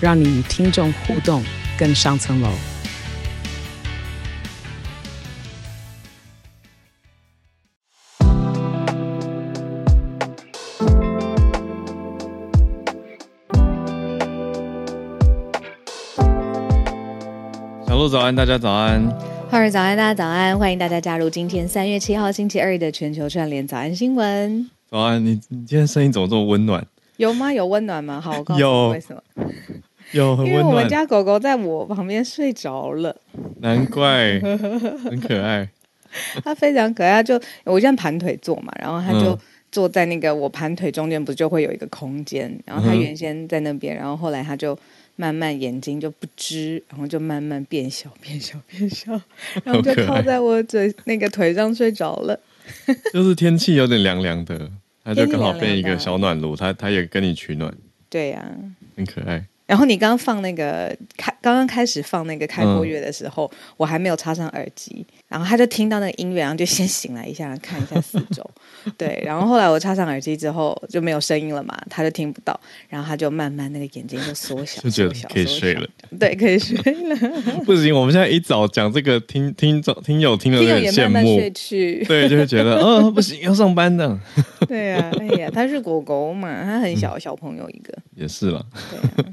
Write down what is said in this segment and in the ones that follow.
让你与听众互动更上层楼。小鹿早安，大家早安。浩儿早安，大家早安，欢迎大家加入今天三月七号星期二的全球串联早安新闻。早安，你你今天声音怎么这么温暖？有吗？有温暖吗？好，我告诉你有为什么？有很因为我们暖，家狗狗在我旁边睡着了，难怪很可爱。它非常可爱。它就我现在盘腿坐嘛，然后它就嗯坐在那个我盘腿中间，不是就会有一个空间，然后它嗯哼原先在那边，然后后来它就。慢慢眼睛就不知，然后就慢慢变小，变小，变小，然后就好可爱靠在我嘴那个腿上睡着了。就是天气有点凉凉的，它就刚好变一个小暖炉，它它也跟你取暖，对呀、很可爱。然后你刚刚放那个开，刚刚开始放那个开播嗯乐的时候，我还没有插上耳机，然后他就听到那个音乐，然后就先醒来一下，看一下四周，对，然后后来我插上耳机之后就没有声音了嘛，他就听不到，然后他就慢慢那个眼睛就缩小，就觉得小可以睡了，对，可以睡了，不行，我们现在一早讲这个，听听众听友听了听友有点羡也慢慢睡慕，去，对，就会觉得，嗯，不行，要上班的。对呀、哎呀，他是狗狗嘛，他很小，小朋友一个，也是了，对啊，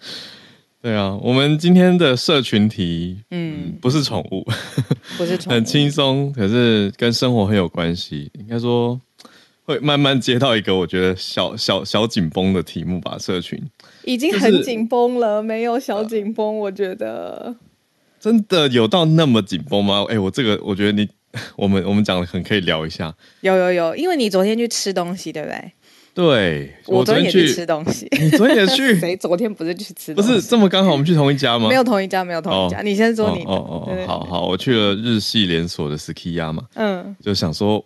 对啊，我们今天的社群题嗯，不是宠物，不是宠物 很轻松，可是跟生活很有关系。应该说会慢慢接到一个我觉得小小小紧绷的题目吧。社群已经很紧绷了，没有小紧绷，我觉得。真的有到那么紧绷吗？哎、我这个我觉得你 我们我们讲的很可以聊一下。有有有，因为你昨天去吃东西，对不对？对，我昨天也去去吃东西。你昨天也去？谁昨天不是去吃不？是这么刚好我们去同一家吗？没有同一家，没有同一家。哦你先说你的。哦哦对哦，好。好，我去了日系连锁的 Skiya 嘛，嗯，就想说，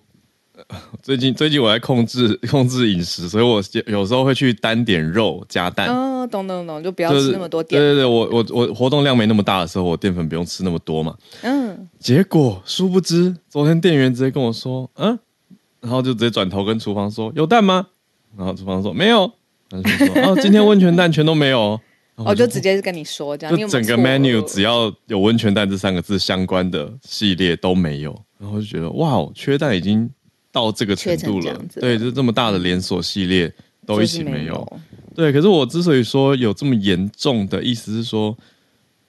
呃 最近最近我在控制控制饮食，所以我有时候会去单点肉加蛋。哦，懂懂懂，就不要吃那么多淀粉。对对对，我我我活动量没那么大的时候，我淀粉不用吃那么多嘛。嗯，结果殊不知，昨天店员直接跟我说，嗯，然后就直接转头跟厨房说有蛋吗？然后厨房说没有，然后就说哦，今天温泉蛋全都没有哦。我就直接跟你说这样，就整个 menu 只要有温泉蛋这三个字相关的系列都没有，然后就觉得哇，哦，缺蛋已经到这个程度了对，就这么大的连锁系列都一起没有。。对，可是我之所以说有这么严重的意思是说，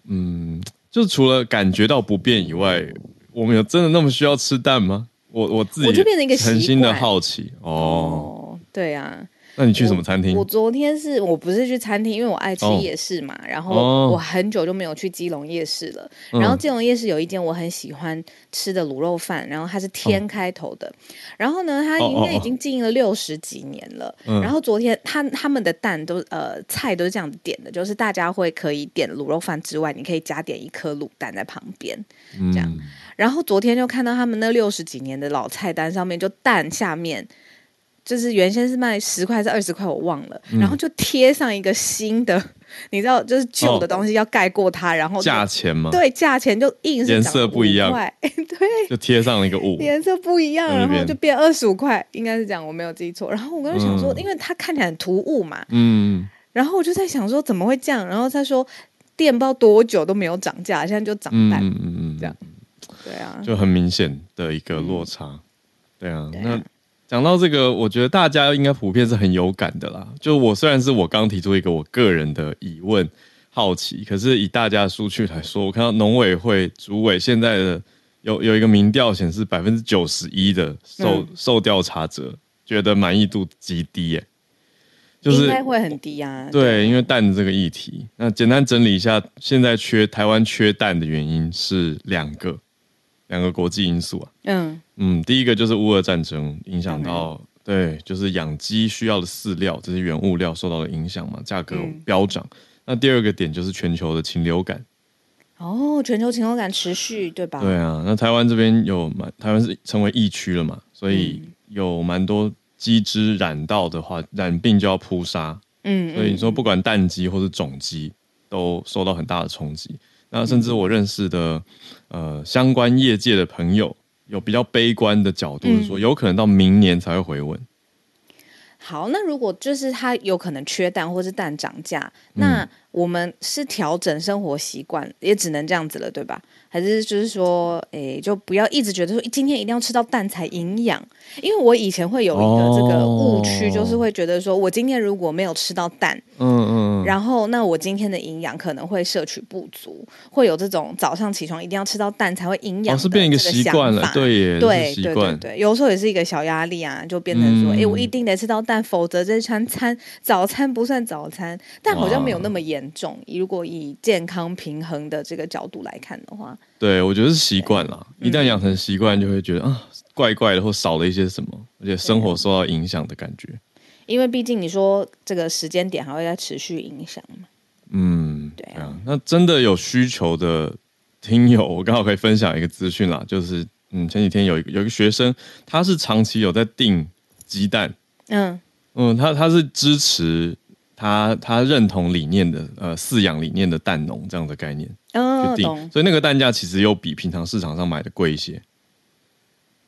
嗯，就是除了感觉到不便以外，我们有真的那么需要吃蛋吗？我我自己我就变成一个诚心的好奇哦。哦，对啊。那你去什么餐厅我？昨天是我不是去餐厅，因为我爱吃哦夜市嘛，然哦后我很久就没有去基隆夜市了。嗯然后基隆夜市有一间我很喜欢吃的卤肉饭，然后它是天开头的，然后呢，它应该已经经营了六十几年了。嗯然后昨天他他们的蛋都呃菜都是这样子点的，就是大家会可以点卤肉饭之外，你可以加点一颗卤蛋在旁边。嗯这样然后昨天就看到他们那六十几年的老菜单上面，就蛋下面就是原先是卖十块还是二十块，我忘了，嗯然后就贴上一个新的，你知道，就是旧的东西要盖过它，然后就价钱吗？，对价钱就硬是颜色不一样5块 对。就贴上了一个五。颜色不一样，然后就变二十五块，应该是这样，我没有记错。然后我刚刚想说，嗯因为它看起来很突兀嘛，嗯，然后我就在想说怎么会这样？然后他说店不知道多久都没有涨价，现在就涨半，嗯嗯这样对啊，就很明显的一个落差。对啊，对啊那讲到这个，我觉得大家应该普遍是很有感的啦。就我虽然是我刚提出一个我个人的疑问、好奇，可是以大家的数据来说，我看到农委会主委现在的有有一个民调显示，百分之九十一的受、嗯受调查者觉得满意度极低耶、就是应该会很低啊。对，因为蛋的这个议题，那简单整理一下，现在缺台湾缺蛋的原因是两个，两个国际因素啊。嗯，嗯，第一个就是乌俄战争影响到，对，就是养鸡需要的饲料这些原物料受到了影响嘛，价格嗯飙涨。那第二个点就是全球的禽流感。哦，全球禽流感持续，对吧？对啊，那台湾这边有蛮，台湾是成为疫区了嘛，所以有蛮多鸡只染到的话，染病就要扑杀。嗯，所以你说不管蛋鸡或是种鸡，都受到很大的冲击。那甚至我认识的呃相关业界的朋友，有比较悲观的角度是说，有可能到明年才会回稳。好，那如果就是它有可能缺蛋，或是蛋涨价，那我们是调整生活习惯，也只能这样子了，对吧？还是就是说，诶，就不要一直觉得说今天一定要吃到蛋才营养，因为我以前会有一个这个误区，就是会觉得说我今天如果没有吃到蛋，嗯嗯，然后那我今天的营养可能会摄取不足，会有这种早上起床一定要吃到蛋才会营养，是变一个习惯了，对耶，对对对对，有时候也是一个小压力啊，就变成说，哎，我一定得吃到蛋，否则这餐餐早餐不算早餐，但好像没有那么严重。如果以健康平衡的这个角度来看的话。对，我觉得是习惯了。一旦养成习惯，就会觉得啊，怪怪的，或少了一些什么，而且生活受到影响的感觉。因为毕竟你说这个时间点还会再持续影响嘛。嗯，对啊。那真的有需求的听友，我刚好可以分享一个资讯啦，就是嗯，前几天有一个有一个学生，他是长期有在订鸡蛋。嗯嗯，他他是支持。他他认同理念的呃饲养理念的蛋农这样的概念，哦，定，所以那个蛋价其实又比平常市场上买的贵一些，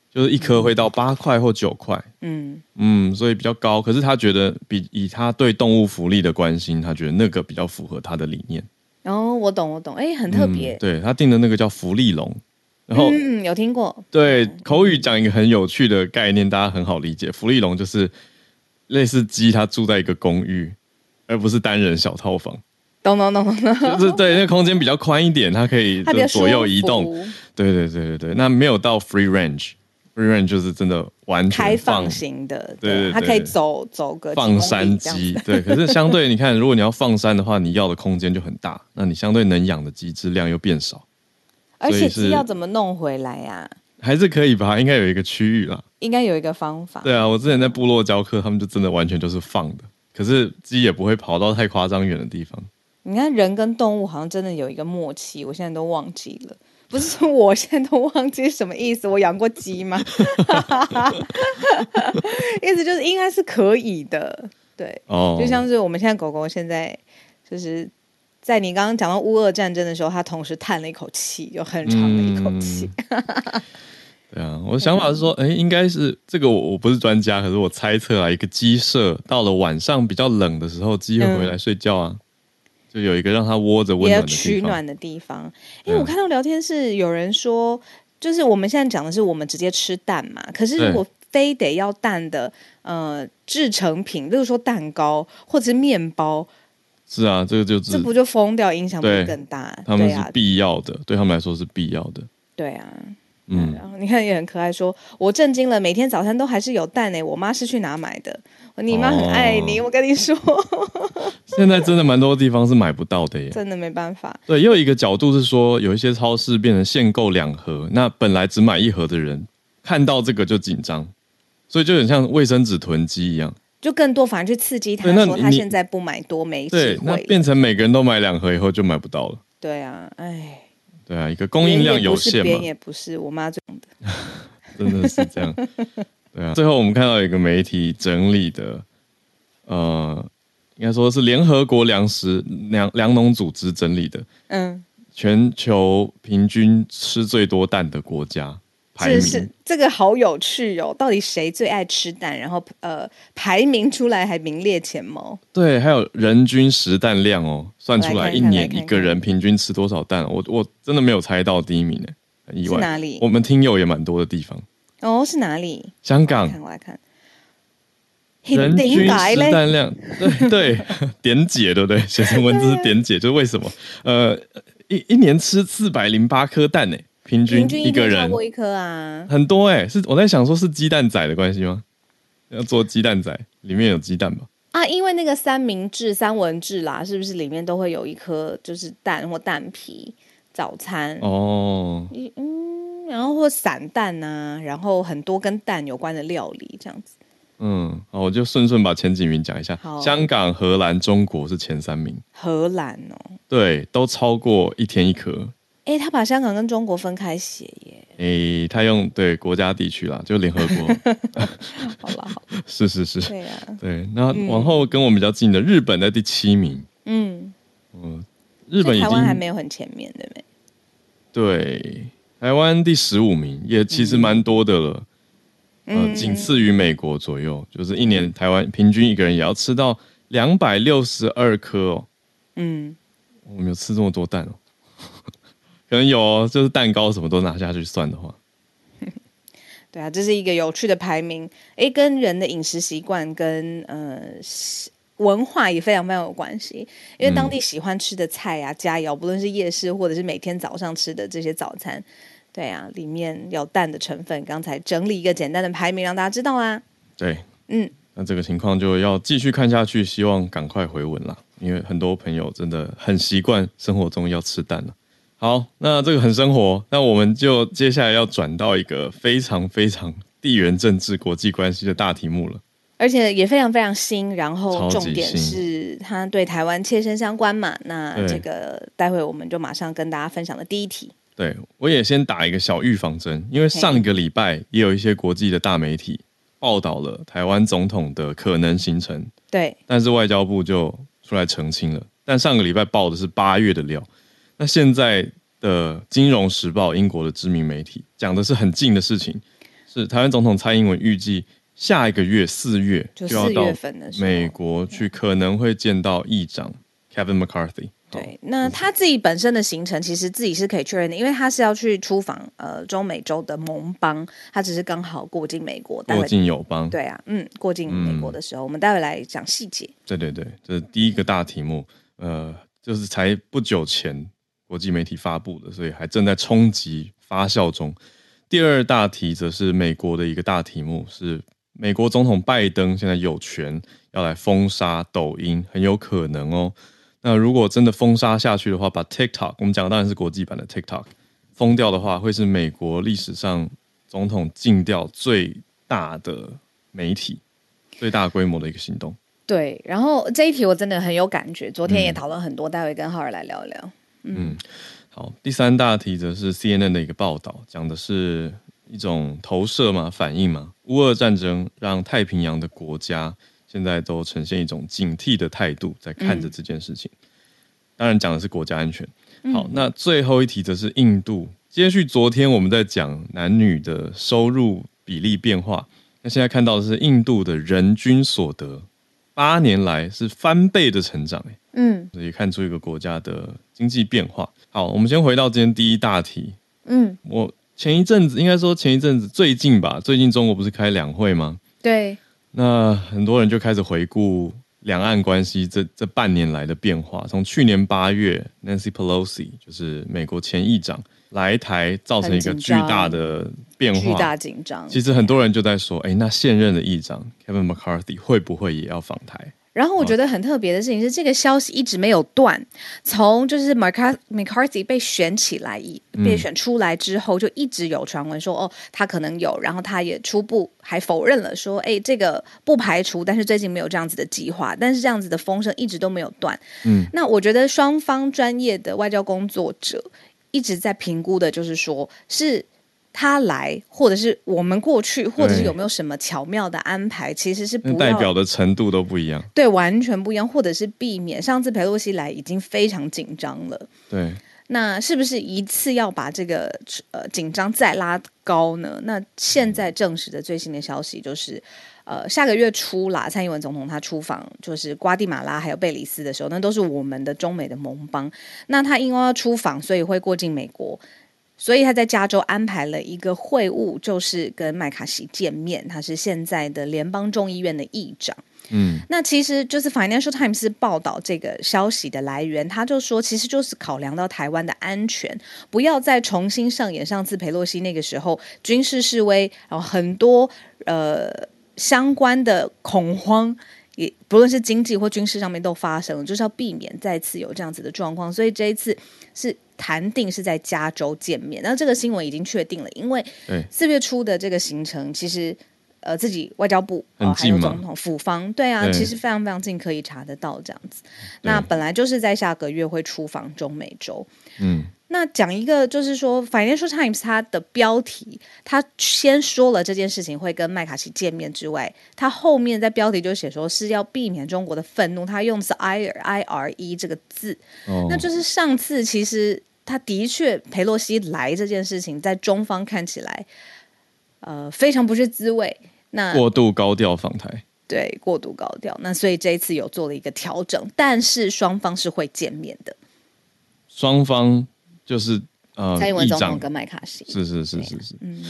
就是一颗会到八块或九块，嗯嗯，所以比较高。可是他觉得比以他对动物福利的关心，他觉得那个比较符合他的理念。哦，我懂我懂，哎，很特别。对他定的那个叫福利龙，然后嗯有听过。对，口语讲一个很有趣的概念，大家很好理解。福利龙就是类似鸡，它住在一个公寓。而不是单人小套房，懂懂懂懂懂，就是对，那空间比较宽一点，它可以左右移动。对对对对对，那没有到 free range，free range 就是真的完全开放型的，对，它可以走走个放山鸡。对，可是相对 你看，如果你要放山的话，你要的空间就很大，那你相对能养的鸡质量又变少。而且鸡要怎么弄回来呀？还是可以吧，应该有一个区域啦，应该有一个方法。对啊，我之前在部落教课，他们就真的完全就是放的。可是鸡也不会跑到太夸张远的地方。你看人跟动物好像真的有一个默契，我现在都忘记了。不是说我现在都忘记什么意思？我养过鸡吗？意思就是应该是可以的，对。哦。就像是我们现在狗狗现在就是在你刚刚讲到乌俄战争的时候，它同时叹了一口气，有很长的一口气。对啊，我的想法是说，哎，应该是这个，我我不是专家，可是我猜测啊，一个鸡舍到了晚上比较冷的时候，鸡会回来睡觉啊，就有一个让它窝着温暖的取暖的地方。因为我看到聊天室有人说，就是我们现在讲的是我们直接吃蛋嘛，可是如果非得要蛋的呃制成品，例如说蛋糕或者是面包，是啊，这个就这不就疯掉，影响不会更大？他们是必要的，对他们来说是必要的。对啊。嗯，然后你看也很可爱，说我震惊了，每天早餐都还是有蛋呢。我妈是去哪买的？你妈很爱你，我跟你说。现在真的蛮多地方是买不到的耶，真的没办法。对，又一个角度是说，有一些超市变成限购两盒，那本来只买一盒的人看到这个就紧张，所以就很像卫生纸囤积一样，就更多反而去刺激他，说他现在不买多没对，那变成每个人都买两盒以后就买不到了。对啊，哎。对啊，一个供应量有限嘛，也不是我妈种的，真的是这样。对啊，最后我们看到一个媒体整理的，呃，应该说是联合国粮食粮粮农组织整理的，嗯，全球平均吃最多蛋的国家。这是这个好有趣哦！到底谁最爱吃蛋？然后呃，排名出来还名列前茅。对，还有人均食蛋量哦，算出来一年一个人平均吃多少蛋？我我真的没有猜到第一名呢，很意外。哪里？我们听友也蛮多的地方。哦，是哪里？香港。我来看。人均食蛋量，对对，点解对不对？写成文字是点解，就是为什么？呃，一一年吃四百零八颗蛋呢？平均一个人超过一颗啊，很多哎，是我在想说，是鸡蛋仔的关系吗？要做鸡蛋仔，里面有鸡蛋吧？啊，因为那个三明治、三文治啦，是不是里面都会有一颗就是蛋或蛋皮？早餐哦，嗯，然后或散蛋呐，然后很多跟蛋有关的料理这样子。嗯，好，我就顺顺把前几名讲一下。香港、荷兰、中国是前三名，荷兰哦，对，都超过一天一颗。哎，他把香港跟中国分开写耶。诶，他用对国家地区啦，就联合国。好了，好，是是是，对呀、对。那往后跟我们比较近的日本在第七名，嗯，嗯，日本已经台湾还没有很前面，对不对？对台湾第十五名，也其实蛮多的了。呃，嗯仅次于美国左右，就是一年台湾平均一个人也要吃到两百六十二颗哦。嗯，我们有吃这么多蛋哦，可能有哦，就是蛋糕什么都拿下去算的话，对啊，这是一个有趣的排名，诶，跟人的饮食习惯跟呃文化也非常非常有关系，因为当地喜欢吃的菜啊、佳肴，不论是夜市或者是每天早上吃的这些早餐，对啊，里面有蛋的成分。刚才整理一个简单的排名，让大家知道啊。对，嗯，那这个情况就要继续看下去，希望赶快回稳啦，因为很多朋友真的很习惯生活中要吃蛋了。好，那这个很生活，那我们就接下来要转到一个非常非常地缘政治、国际关系的大题目了。而且也非常非常新，然后重点是它对台湾切身相关嘛。那这个待会我们就马上跟大家分享的第一题。对我也先打一个小预防针，因为上个礼拜也有一些国际的大媒体报道了台湾总统的可能行程，对，但是外交部就出来澄清了。但上个礼拜报的是八月的料，那现在的《金融时报》英国的知名媒体讲的是很近的事情，是台湾总统蔡英文预计下一个月四月就就要到四月份的美国去，可能会见到议长 Kevin McCarthy。对，那他自己本身的行程其实自己是可以确认的，因为他是要去出访呃中美洲的盟邦，他只是刚好过境美国，待过境友邦，对啊，嗯，过境美国的时候，我们待会来讲细节。对对对，这是第一个大题目，呃，就是才不久前国际媒体发布的，所以还正在冲击发酵中。第二大题则是美国的一个大题目，是美国总统拜登现在有权要来封杀抖音，很有可能哦。那如果真的封杀下去的话，把 TikTok 我们讲的当然是国际版的 TikTok 封掉的话，会是美国历史上总统禁掉最大的媒体、最大规模的一个行动。对，然后这一题我真的很有感觉，昨天也讨论很多，待会跟浩尔来聊一聊。好，第三大题则是 CNN 的一个报道，讲的是一种投射嘛、反应嘛。乌俄战争让太平洋的国家现在都呈现一种警惕的态度，在看着这件事情。当然讲的是国家安全。好，那最后一题则是印度，接续昨天我们在讲男女的收入比例变化，那现在看到的是印度的人均所得八年来是翻倍的成长、欸，嗯也看出一个国家的经济变化。好，我们先回到今天第一大题。嗯，我前一阵子应该说前一阵子最近吧，最近中国不是开两会吗？对，那很多人就开始回顾两岸关系这这半年来的变化。从去年八月，Nancy Pelosi 就是美国前议长来台，造成一个巨大的变化。巨大紧张。其实很多人就在说，哎，那现任的议长 Kevin McCarthy 会不会也要访台？然后我觉得很特别的事情是，这个消息一直没有断，从就是 McCarthy McCarthy 被选起来以被选出来之后，就一直有传闻说，哦，他可能有，然后他也初步还否认了，说，哎，这个不排除，但是最近没有这样子的计划，但是这样子的风声一直都没有断。嗯，那我觉得双方专业的外交工作者一直在评估的，就是说是。他来，或者是我们过去，或者是有没有什么巧妙的安排，其实是不代表的程度都不一样。对，完全不一样，或者是避免。上次裴洛西来已经非常紧张了，对，那是不是一次要把这个呃紧张再拉高呢？那现在证实的最新的消息就是，呃，下个月初啦，蔡英文总统他出访就是瓜地马拉还有贝里斯的时候，那都是我们的中美的盟邦。那他因为要出访，所以会过境美国。所以他在加州安排了一个会晤，就是跟麦卡锡见面。他是现在的联邦众议院的议长。嗯，那其实就是 Financial Times 是报道这个消息的来源，他就说，其实就是考量到台湾的安全，不要再重新上演上次佩洛西那个时候军事示威，然后很多呃相关的恐慌。也不论是经济或军事上面都发生了，就是要避免再次有这样子的状况，所以这一次是谈定是在加州见面。那这个新闻已经确定了，因为四月初的这个行程其实呃自己外交部还有总统府方，对啊，其实非常非常近，可以查得到这样子。那本来就是在下个月会出访中美洲。嗯，那讲一个，就是说，《Financial Times》它的标题，它先说了这件事情会跟麦卡锡见面之外，它后面在标题就写说是要避免中国的愤怒，它用的是 I I R E 这个字，哦，那就是上次其实他的确佩洛西来这件事情，在中方看起来，呃，非常不是滋味。那过度高调访台，对过度高调，那所以这一次有做了一个调整，但是双方是会见面的，双方就是呃，蔡英文总统跟麦卡锡。是是是是是，嗯，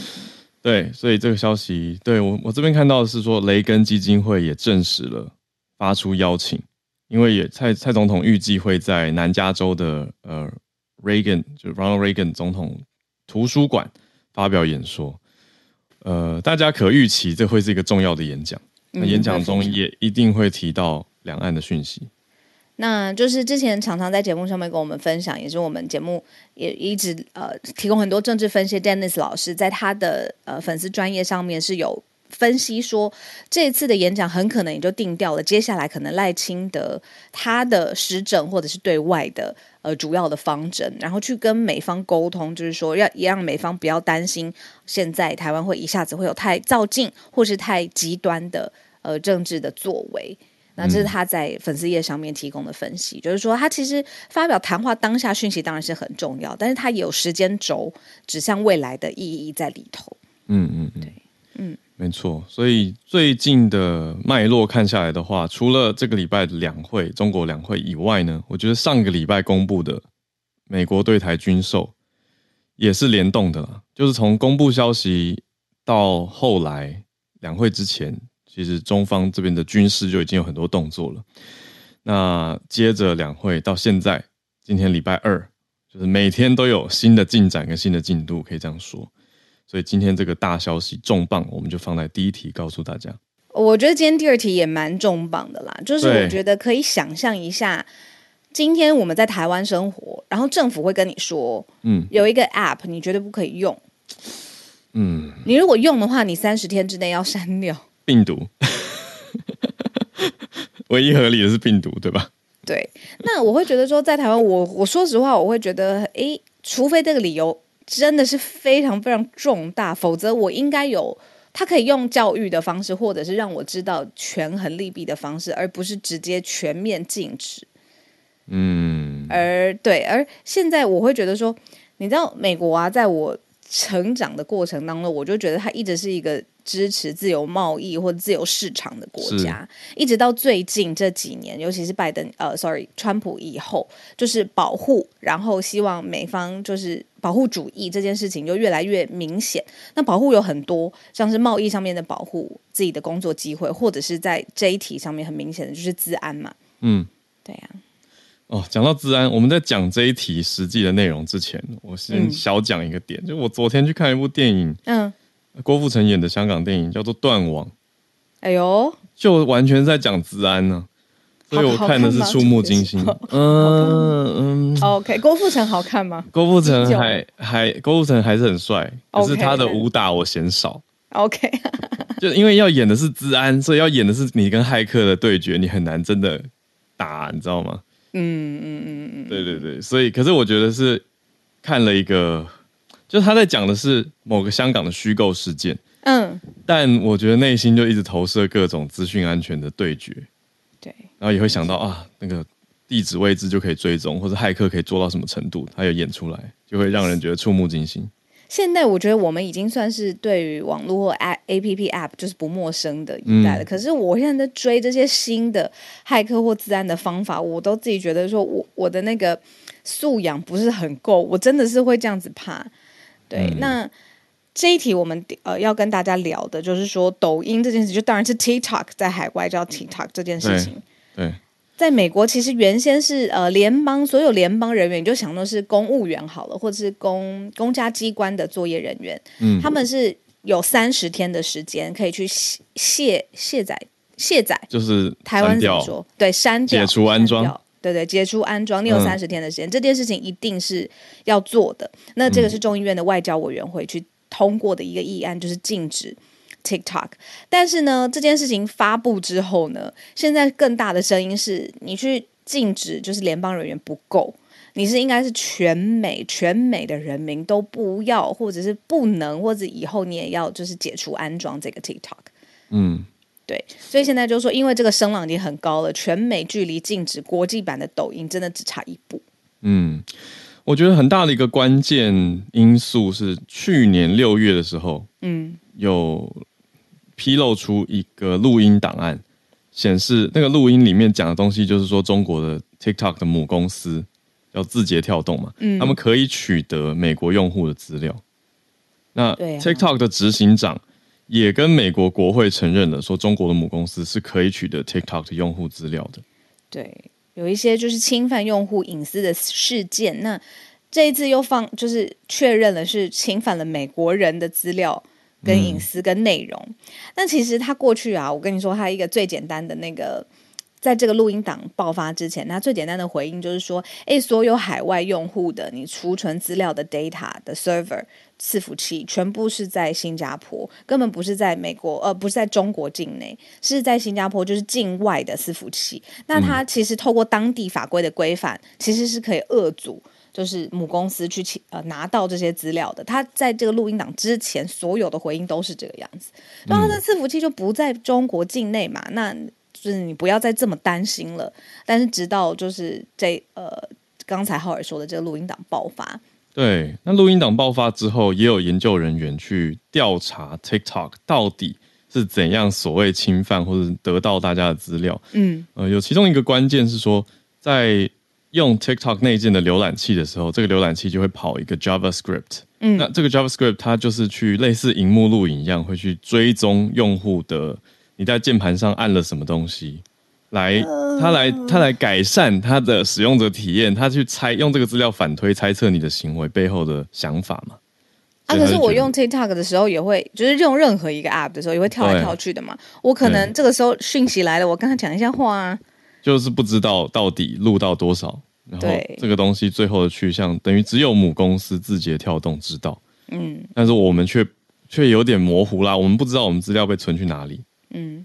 对，所以这个消息，对我我这边看到的是说，雷根基金会也证实了发出邀请，因为也蔡蔡总统预计会在南加州的呃 Reagan 就 Ronald Reagan 总统图书馆发表演说，呃，大家可预期这会是一个重要的演讲，那嗯演讲中也一定会提到两岸的讯息，那就是之前常常在节目上面跟我们分享，也是我们节目也一直呃提供很多政治分析。Dennis 老师在他的呃粉丝专业上面是有分析说，这一次的演讲很可能也就定掉了，接下来可能赖清德他的施政或者是对外的呃主要的方针，然后去跟美方沟通，就是说要也让美方不要担心现在台湾会一下子会有太造进或是太极端的呃政治的作为。那这是他在粉丝页上面提供的分析，就是说他其实发表谈话当下讯息当然是很重要，但是他也有时间轴指向未来的意义在里头。嗯嗯嗯，嗯，没错。所以最近的脉络看下来的话，除了这个礼拜的两会，中国两会以外呢，我觉得上个礼拜公布的美国对台军售也是联动的啦。就是从公布消息到后来两会之前，其实中方这边的军事就已经有很多动作了。那接着两会到现在，今天礼拜二，就是每天都有新的进展跟新的进度，可以这样说。所以今天这个大消息重磅，我们就放在第一题告诉大家。我觉得今天第二题也蛮重磅的啦，就是我觉得可以想象一下，今天我们在台湾生活，然后政府会跟你说嗯有一个 App 你绝对不可以用，嗯，你如果用的话，你三十天之内要删掉。病毒，唯一合理的是病毒，对吧？对，那我会觉得说，在台湾，我我说实话，我会觉得，诶，除非这个理由真的是非常非常重大，否则我应该有他可以用教育的方式，或者是让我知道权衡利弊的方式，而不是直接全面禁止。嗯，而对，而现在我会觉得说，你知道美国啊，在我成长的过程当中，我就觉得它一直是一个支持自由贸易或自由市场的国家，一直到最近这几年，尤其是拜登呃，sorry，川普以后，就是保护，然后希望美方就是保护主义这件事情就越来越明显。那保护有很多，像是贸易上面的保护自己的工作机会，或者是在这一题上面很明显的就是治安嘛，嗯，对呀、哦，讲到治安，我们在讲这一题实际的内容之前，我先嗯。小讲一个点，就我昨天去看一部电影，嗯，郭富城演的香港电影叫做《断网》，哎呦。就完全在讲治安呢、所以我看的是触目惊心。嗯嗯，OK，郭富城好看吗郭富城还还郭富城还是很帅，可是他的武打我嫌少。？OK，就因为要演的是治安，所以要演的是你跟骇客的对决，你很难真的打，你知道吗？嗯嗯嗯嗯，对对对，所以可是我觉得是看了一个，就他在讲的是某个香港的虚构事件，嗯，但我觉得内心就一直投射各种资讯安全的对决，对，然后也会想到啊，那个地址位置就可以追踪，或者骇客可以做到什么程度，他有演出来，就会让人觉得触目惊心。现在我觉得我们已经算是对于网络或 A A P P App 就是不陌生的一代了。嗯可是我现在在追这些新的骇客或自安的方法，我都自己觉得说我我的那个素养不是很够，我真的是会这样子怕。对，嗯那。这一题我们呃要跟大家聊的就是说，抖音这件事，就当然是 TikTok 在海外叫 TikTok 这件事情。对，在美国，其实原先是呃联邦所有联邦人员，你就想到是公务员好了，或者是公公家机关的作业人员，嗯他们是有三十天的时间可以去卸卸卸载卸载就是台湾怎么说？对，删掉解除安装对对，解除安装，你有嗯三十天的时间，这件事情一定是要做的。那这个是众议院的外交委员会去通过的一个议案，就是禁止 TikTok。但是呢，这件事情发布之后呢，现在更大的声音是你去禁止，就是联邦人员不够，你是应该是全美全美的人民都不要，或者是不能，或者以后你也要就是解除安装这个 TikTok。嗯，对，所以现在就说，因为这个声浪已经很高了，全美距离禁止国际版的抖音真的只差一步。嗯，我觉得很大的一个关键因素是去年六月的时候，嗯有披露出一个录音档案，显示那个录音里面讲的东西，就是说中国的 TikTok 的母公司叫字节跳动嘛，嗯他们可以取得美国用户的资料。那 TikTok 的执行长也跟美国国会承认了，说中国的母公司是可以取得 TikTok 的用户资料的。对，有一些就是侵犯用户隐私的事件。那这一次又放，就是确认了是侵犯了美国人的资料、跟隐私、跟内容。那其实他过去啊，我跟你说，他一个最简单的那个。在这个录音档爆发之前，他最简单的回应就是说：“诶，所有海外用户的你储存资料的 data 的 server 伺服器，全部是在新加坡，根本不是在美国，呃，不是在中国境内，是在新加坡，就是境外的伺服器。那它其实透过当地法规的规范，其实是可以遏阻。”就是母公司去请呃拿到这些资料的，他在这个录音档之前所有的回应都是这个样子，那他的伺服器就不在中国境内嘛，那就是你不要再这么担心了。但是直到就是这呃刚才浩尔说的这个录音档爆发，对，那录音档爆发之后，也有研究人员去调查 TikTok 到底是怎样所谓侵犯或者得到大家的资料。嗯呃，有其中一个关键是说，在用 TikTok 内建的浏览器的时候，这个浏览器就会跑一个 JavaScript。嗯那这个 JavaScript 它就是去类似荧幕录影一样，会去追踪用户的你在键盘上按了什么东西，来它来他来改善他的使用者体验，他去猜用这个资料反推猜测你的行为背后的想法嘛。啊，可是我用 TikTok 的时候也会，就是用任何一个 App 的时候也会跳来跳去的嘛。我可能这个时候讯息来了，我跟他讲一下话啊。就是不知道到底录到多少，然后对这个东西最后的去向，等于只有母公司字节跳动知道，嗯但是我们却却有点模糊啦，我们不知道我们资料被存去哪里。嗯，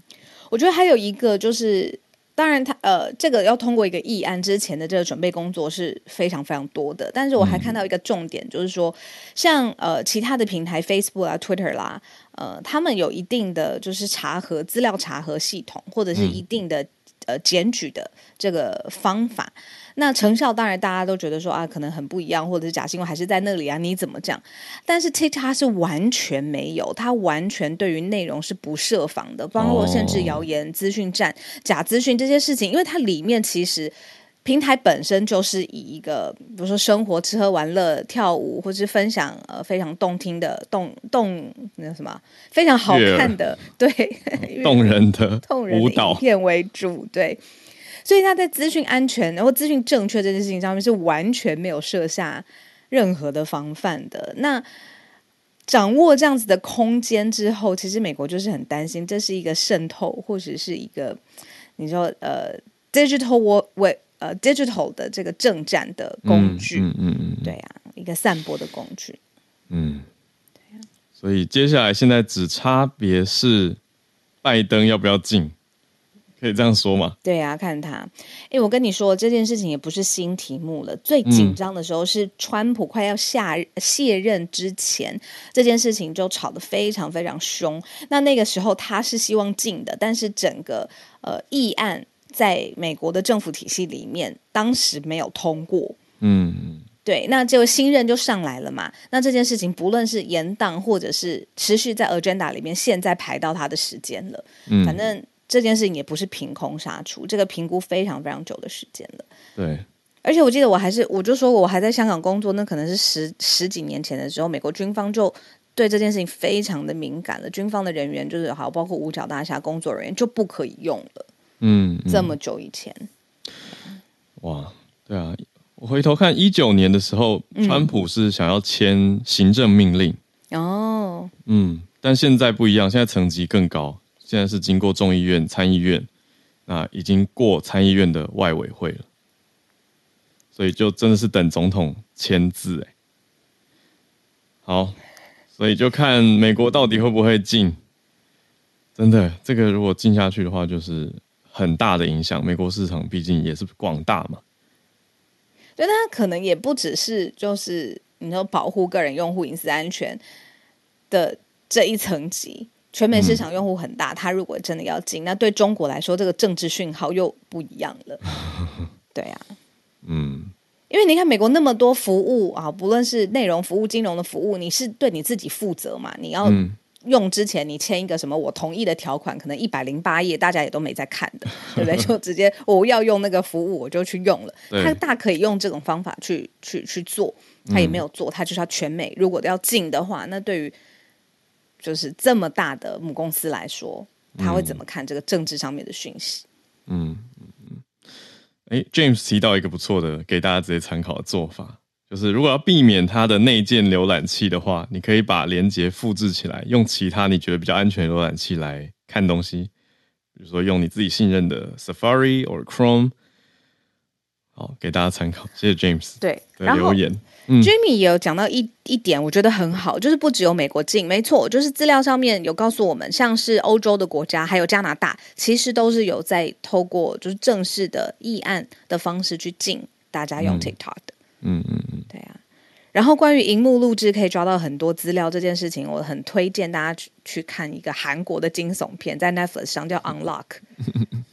我觉得还有一个就是，当然他呃，这个要通过一个议案之前的这个准备工作是非常非常多的。但是我还看到一个重点，就是说，像呃其他的平台，Facebook 啊、Twitter 啦，呃，他们有一定的就是查核资料查核系统，或者是一定的、呃检举的这个方法。那成效当然大家都觉得说啊，可能很不一样，或者是假新闻还是在那里啊，你怎么讲？但是 TikTok 是完全没有，它完全对于内容是不设防的，包括甚至谣言、资讯站、假资讯这些事情，因为它里面其实。平台本身就是以一个，比如说生活、吃喝玩乐、跳舞，或是分享呃非常动听的动动那什么非常好看的对动人的 动人的舞蹈，片为主，对。所以他在资讯安全然后资讯正确这件事情上面是完全没有设下任何的防范的。那掌握这样子的空间之后，其实美国就是很担心，这是一个渗透或者是一个你说呃 digital war 为呃 digital 的这个政战的工具，嗯嗯嗯嗯。对啊，一个散播的工具。嗯，对啊。所以接下来现在只差别是拜登要不要进，可以这样说吗？对啊，看他。哎，我跟你说，这件事情也不是新题目了。最紧张的时候是川普快要下卸任之前，这件事情就吵得非常非常凶。那那个时候他是希望进的，但是整个呃议案在美国的政府体系里面，当时没有通过。嗯，对，那就新任就上来了嘛。那这件事情不论是延宕或者是持续在 agenda 里面，现在排到他的时间了。嗯反正这件事情也不是凭空杀出，这个评估非常非常久的时间了。对，而且我记得我还是，我就说我还在香港工作，那可能是十十几年前的时候，美国军方就对这件事情非常的敏感了。军方的人员就是好，包括五角大厦工作人员就不可以用了。嗯，嗯这么久以前，哇，对啊，我回头看一九年的时候，嗯川普是想要签行政命令，哦，嗯，但现在不一样，现在层级更高，现在是经过众议院、参议院，那已经过参议院的外委会了，所以就真的是等总统签字哎。好，所以就看美国到底会不会进。真的，这个如果进下去的话，就是很大的影响。美国市场毕竟也是广大嘛，对，那它可能也不只是就是你说保护个人用户隐私安全的这一层级，全美市场用户很大，他如果真的要进，那对中国来说，这个政治讯号又不一样了。对啊，嗯，因为你看美国那么多服务啊，不论是内容服务、金融的服务，你是对你自己负责嘛？你要嗯用之前，你签一个什么我同意的条款，可能一百零八页，大家也都没在看的，对不对？就直接我要用那个服务，我就去用了。对他大可以用这种方法去去去做，他也没有做，他就是要全美。如果要进的话，那对于就是这么大的母公司来说，他会怎么看这个政治上面的讯息？嗯嗯嗯，哎，James 提到一个不错的，给大家直接参考的做法，就是如果要避免它的内建浏览器的话，你可以把连接复制起来，用其他你觉得比较安全的浏览器来看东西，比如说用你自己信任的 Safari 或 Chrome。好，给大家参考，谢谢 James 对，的留言。嗯。Jimmy 也有讲到一一点，我觉得很好，就是不只有美国进，没错，就是资料上面有告诉我们，像是欧洲的国家还有加拿大，其实都是有在透过就是正式的议案的方式去禁大家用 TikTok 的，嗯嗯嗯，对啊。然后关于荧幕录制可以抓到很多资料这件事情，我很推荐大家去去看一个韩国的惊悚片，在 Netflix 上叫《Unlock》，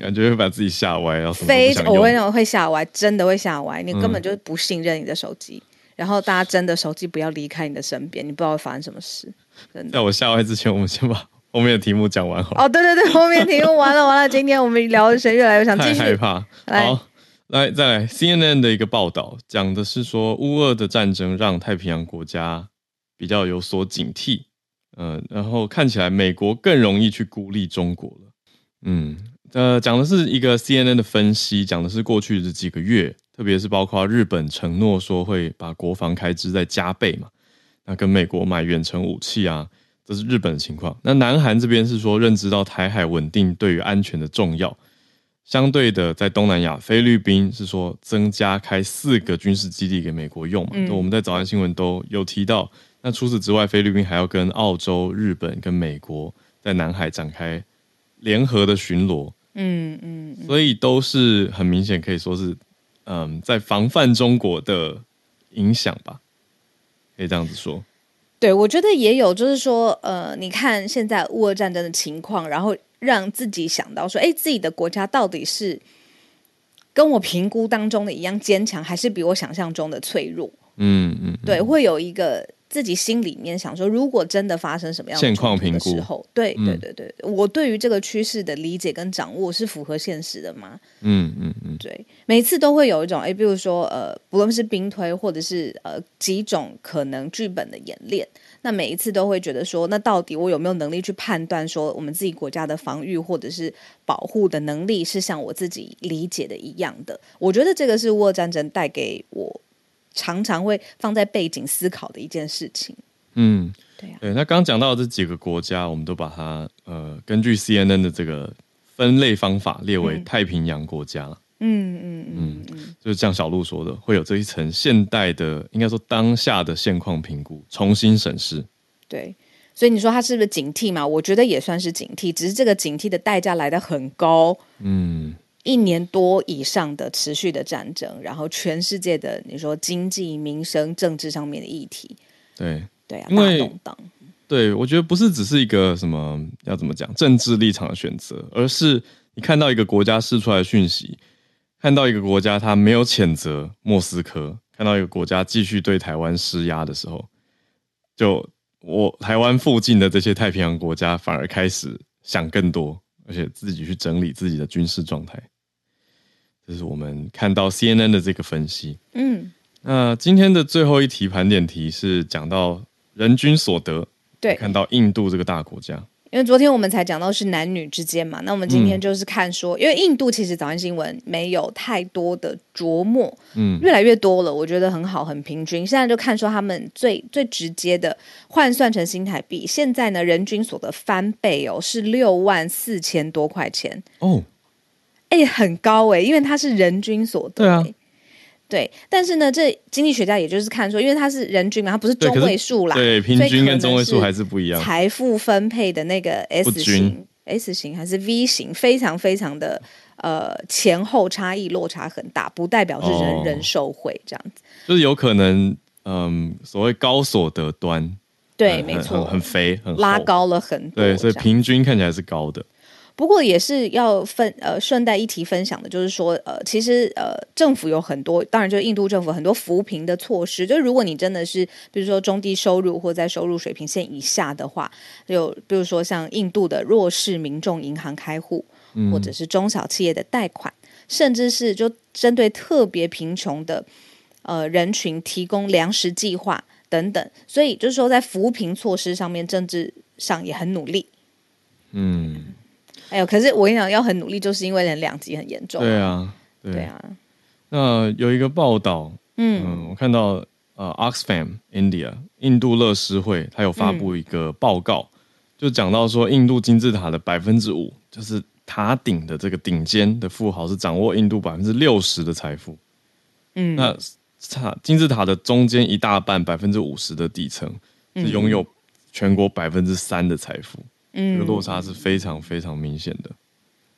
感觉会把自己吓歪，然后什么都非。我跟你讲会吓歪，真的会吓歪，你根本就不信任你的手机。然后大家真的手机不要离开你的身边，你不知道会发生什么事，真的。在我吓歪之前，我们先把后面的题目讲完好了。哦，对对对，后面题目完了完了，今天我们聊的谁越来越想继太害。怕。来好，来再来，CNN 的一个报道讲的是说，乌俄的战争让太平洋国家比较有所警惕，呃，然后看起来美国更容易去孤立中国了。嗯，呃，讲的是一个 CNN 的分析，讲的是过去的几个月，特别是包括日本承诺说会把国防开支再加倍嘛，那跟美国买远程武器啊，这是日本的情况。那南韩这边是说认知到台海稳定对于安全的重要。相对的，在东南亚，菲律宾是说增加开四个军事基地给美国用嘛？嗯我们在早安新闻都有提到。那除此之外，菲律宾还要跟澳洲、日本跟美国在南海展开联合的巡逻，嗯嗯，所以都是很明显可以说是，嗯，在防范中国的影响吧，可以这样子说。对，我觉得也有，就是说，呃，你看现在乌俄战争的情况，然后让自己想到说，哎，自己的国家到底是跟我评估当中的一样坚强，还是比我想象中的脆弱？嗯嗯，对，会有一个自己心里面想说，如果真的发生什么样的现况的评估时候，对对嗯对对，我对于这个趋势的理解跟掌握是符合现实的吗？嗯嗯嗯对，每次都会有一种，哎，比如说，呃，不论是兵推或者是呃几种可能剧本的演练，那每一次都会觉得说，那到底我有没有能力去判断说，我们自己国家的防御或者是保护的能力是像我自己理解的一样的？我觉得这个是乌俄战争带给我常常会放在背景思考的一件事情。嗯。对啊，对，那刚讲到的这几个国家，我们都把它呃根据 CNN 的这个分类方法列为嗯太平洋国家了。嗯嗯嗯嗯，就是像小鹿说的，会有这一层现代的，应该说当下的现况评估，重新审视。对。所以你说他是不是警惕嘛？我觉得也算是警惕，只是这个警惕的代价来的很高。嗯，一年多以上的持续的战争，然后全世界的你说经济、民生、政治上面的议题，对。对啊，因为大动荡，对，我觉得不是只是一个什么要怎么讲政治立场的选择，而是你看到一个国家释出来的讯息，看到一个国家他没有谴责莫斯科，看到一个国家继续对台湾施压的时候，就我台湾附近的这些太平洋国家反而开始想更多，而且自己去整理自己的军事状态。这是我们看到 CNN 的这个分析。嗯，那今天的最后一题盘点题是讲到人均所得，对，看到印度这个大国家，因为昨天我们才讲到是男女之间嘛，那我们今天嗯就是看说，因为印度其实早安新闻没有太多的琢磨，嗯越来越多了，我觉得很好，很平均。现在就看说他们最最直接的换算成新台币，现在呢人均所得翻倍哦，是六万四千多块钱。哦，哎、很高哎、因为它是人均所得、对啊。哎对，但是呢，这经济学家也就是看说，因为它是人均嘛，它不是中位数啦，对，平均跟中位数还是不一样。财富分配的那个 S 型、S 型还是 V 型，非常非常的呃前后差异落差很大，不代表是人人受贿这样子。就是有可能，嗯，所谓高所得端，对，没错，很肥，很拉高了很多，对，所以平均看起来是高的。不过也是要分呃顺带一提分享的，就是说呃其实呃政府有很多，当然就是印度政府很多扶贫的措施。就是如果你真的是比如说中低收入或在收入水平线以下的话，就比如说像印度的弱势民众银行开户，或者是中小企业的贷款，甚至是就针对特别贫穷的呃人群提供粮食计划等等。所以就是说在扶贫措施上面，政治上也很努力。嗯。哎呦！可是我跟你讲，要很努力，就是因为人两极很严重。对啊，对啊。那有一个报道，嗯，我看到呃，Oxfam India 印度乐施会，它有发布一个报告，就讲到说，印度金字塔的百分之五，就是塔顶的这个顶尖的富豪，是掌握印度百分之六十的财富。嗯，那塔金字塔的中间一大半，百分之五十的底层，是拥有全国百分之三的财富。这个落差是非常非常明显的。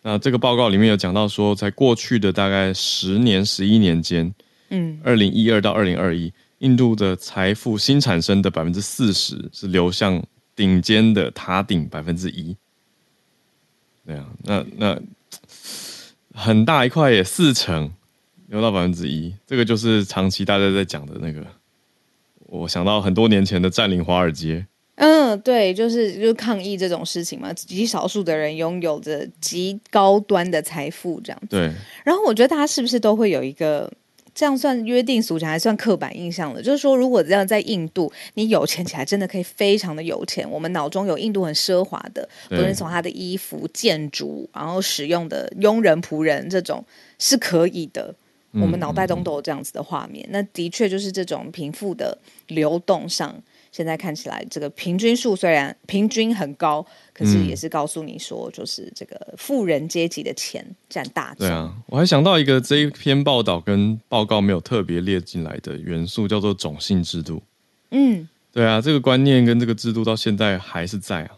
那这个报告里面有讲到说，在过去的大概十年、十一年间，嗯，二零一二到二零二一，印度的财富新产生的百分之四十是流向顶尖的塔顶百分之一。对啊，那那很大一块也四成流到百分之一，这个就是长期大家在讲的那个。我想到很多年前的占领华尔街。嗯，对，就是就是抗议这种事情嘛，极少数的人拥有着极高端的财富，这样子。对。然后我觉得大家是不是都会有一个这样算约定俗成，还算刻板印象的？就是说，如果这样在印度，你有钱起来，真的可以非常的有钱。我们脑中有印度很奢华的，不论从他的衣服、建筑，然后使用的佣人、仆人这种是可以的。我们脑袋中都有这样子的画面。那的确就是这种贫富的流动上。现在看起来，这个平均数虽然平均很高，可是也是告诉你说，就是这个富人阶级的钱占大宗。对啊，我还想到一个这一篇报道跟报告没有特别列进来的元素，叫做种姓制度。嗯，对啊，这个观念跟这个制度到现在还是在啊。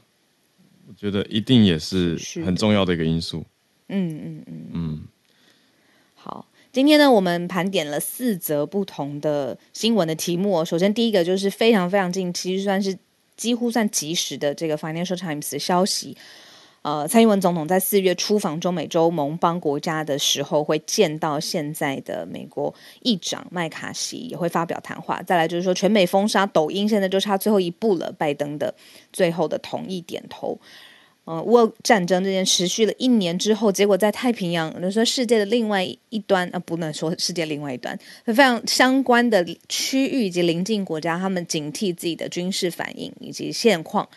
我觉得一定也是很重要的一个因素。嗯嗯嗯嗯。好。今天呢，我们盘点了四则不同的新闻的题目。首先，第一个就是非常非常近，其实算是几乎算及时的这个 Financial Times 的消息。呃，蔡英文总统在四月出访中美洲盟邦国家的时候，会见到现在的美国议长麦卡锡，也会发表谈话。再来就是说，全美封杀抖音，现在就差最后一步了，拜登的最后的同意点头。呃，乌俄战争这件持续了一年之后，结果在太平洋，就说世界的另外一端，啊，不能说世界另外一端，非常相关的区域以及邻近国家，他们警惕自己的军事反应以及现况。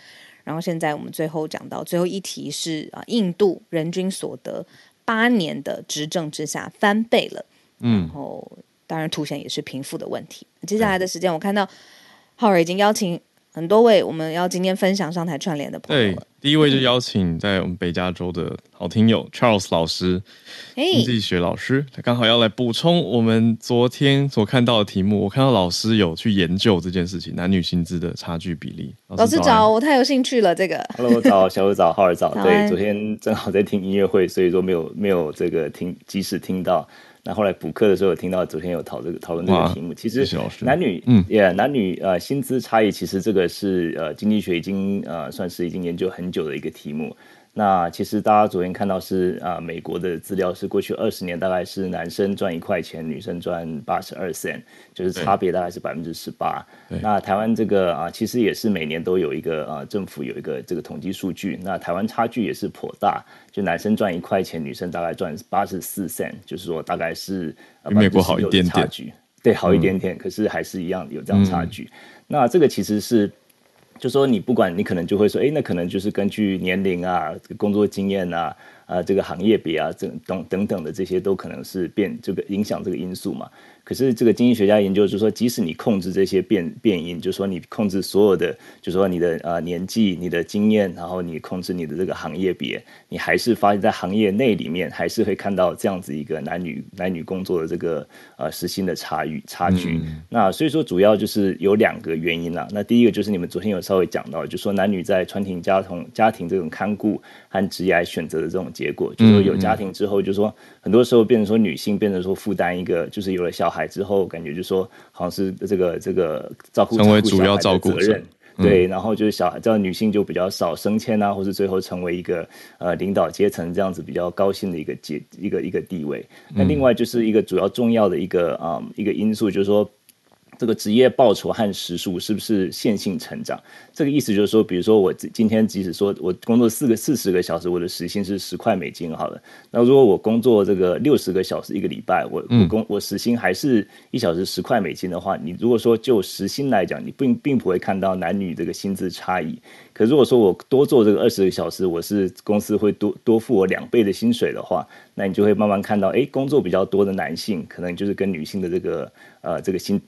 然后现在我们最后讲到最后一题是啊，印度人均所得八年的执政之下翻倍了，嗯，然后当然凸显也是贫富的问题。接下来的时间，我看到浩尔已经邀请。很多位我们要今天分享上台串联的朋友，对，第一位就邀请在我们北加州的好听友 Charles 老师，经济学老师，他刚好要来补充我们昨天所看到的题目。我看到老师有去研究这件事情，男女薪资的差距比例。老师早，我太有兴趣了。这个，Hello，早，小五早，浩儿早。对，昨天正好在听音乐会，所以说没有没有这个听及时听到。那后来补课的时候，听到昨天有讨这个讨论这个题目，其实男女嗯也男女呃薪资差异，其实这个是呃经济学已经呃算是已经研究很久的一个题目。那其实大家昨天看到是啊，美国的资料是过去二十年大概是男生赚一块钱，女生赚八十二 cent，就是差别大概是百分之十八。那台湾这个啊，其实也是每年都有一个啊，政府有一个这个统计数据。那台湾差距也是颇大，就男生赚一块钱，女生大概赚八十四 cent，就是说大概是比美国好一点差距。对，好一点点，可是还是一样有这样差距。那这个其实是。就说你不管你可能就会说，哎，那可能就是根据年龄啊、工作经验啊、啊啊这个行业别啊，这等等等的这些都可能是变这个影响这个因素嘛。可是这个经济学家研究就是说，即使你控制这些变变因，就是说你控制所有的，就是说你的呃年纪、你的经验，然后你控制你的这个行业别，你还是发现，在行业内里面还是会看到这样子一个男女男女工作的这个呃时薪的差异差距。那所以说主要就是有两个原因啦。那第一个就是你们昨天有稍微讲到，就说男女在传统家同家庭这种看顾和职业选择的这种结果，就是说有家庭之后，就说很多时候变成说女性变成说负担一个，就是有了小。孩之后，感觉就说好像是这个这个照顾成为主要照顾责任，对，然后就是小孩，这样女性就比较少升迁啊，或是最后成为一个呃领导阶层这样子比较高兴的一个阶一个一个地位。那另外就是一个主要重要的一个啊一个因素，就是说。这个职业报酬和时数是不是线性成长？这个意思就是说，比如说我今天即使说我工作四个四十个小时，我的时薪是十块美金好了。那如果我工作这个六十个小时一个礼拜，我我工我时薪还是一小时十块美金的话，你如果说就时薪来讲，你并并不会看到男女这个薪资差异。可如果说我多做这个二十个小时，我是公司会多多付我两倍的薪水的话，那你就会慢慢看到，哎，工作比较多的男性可能就是跟女性的这个呃这个薪。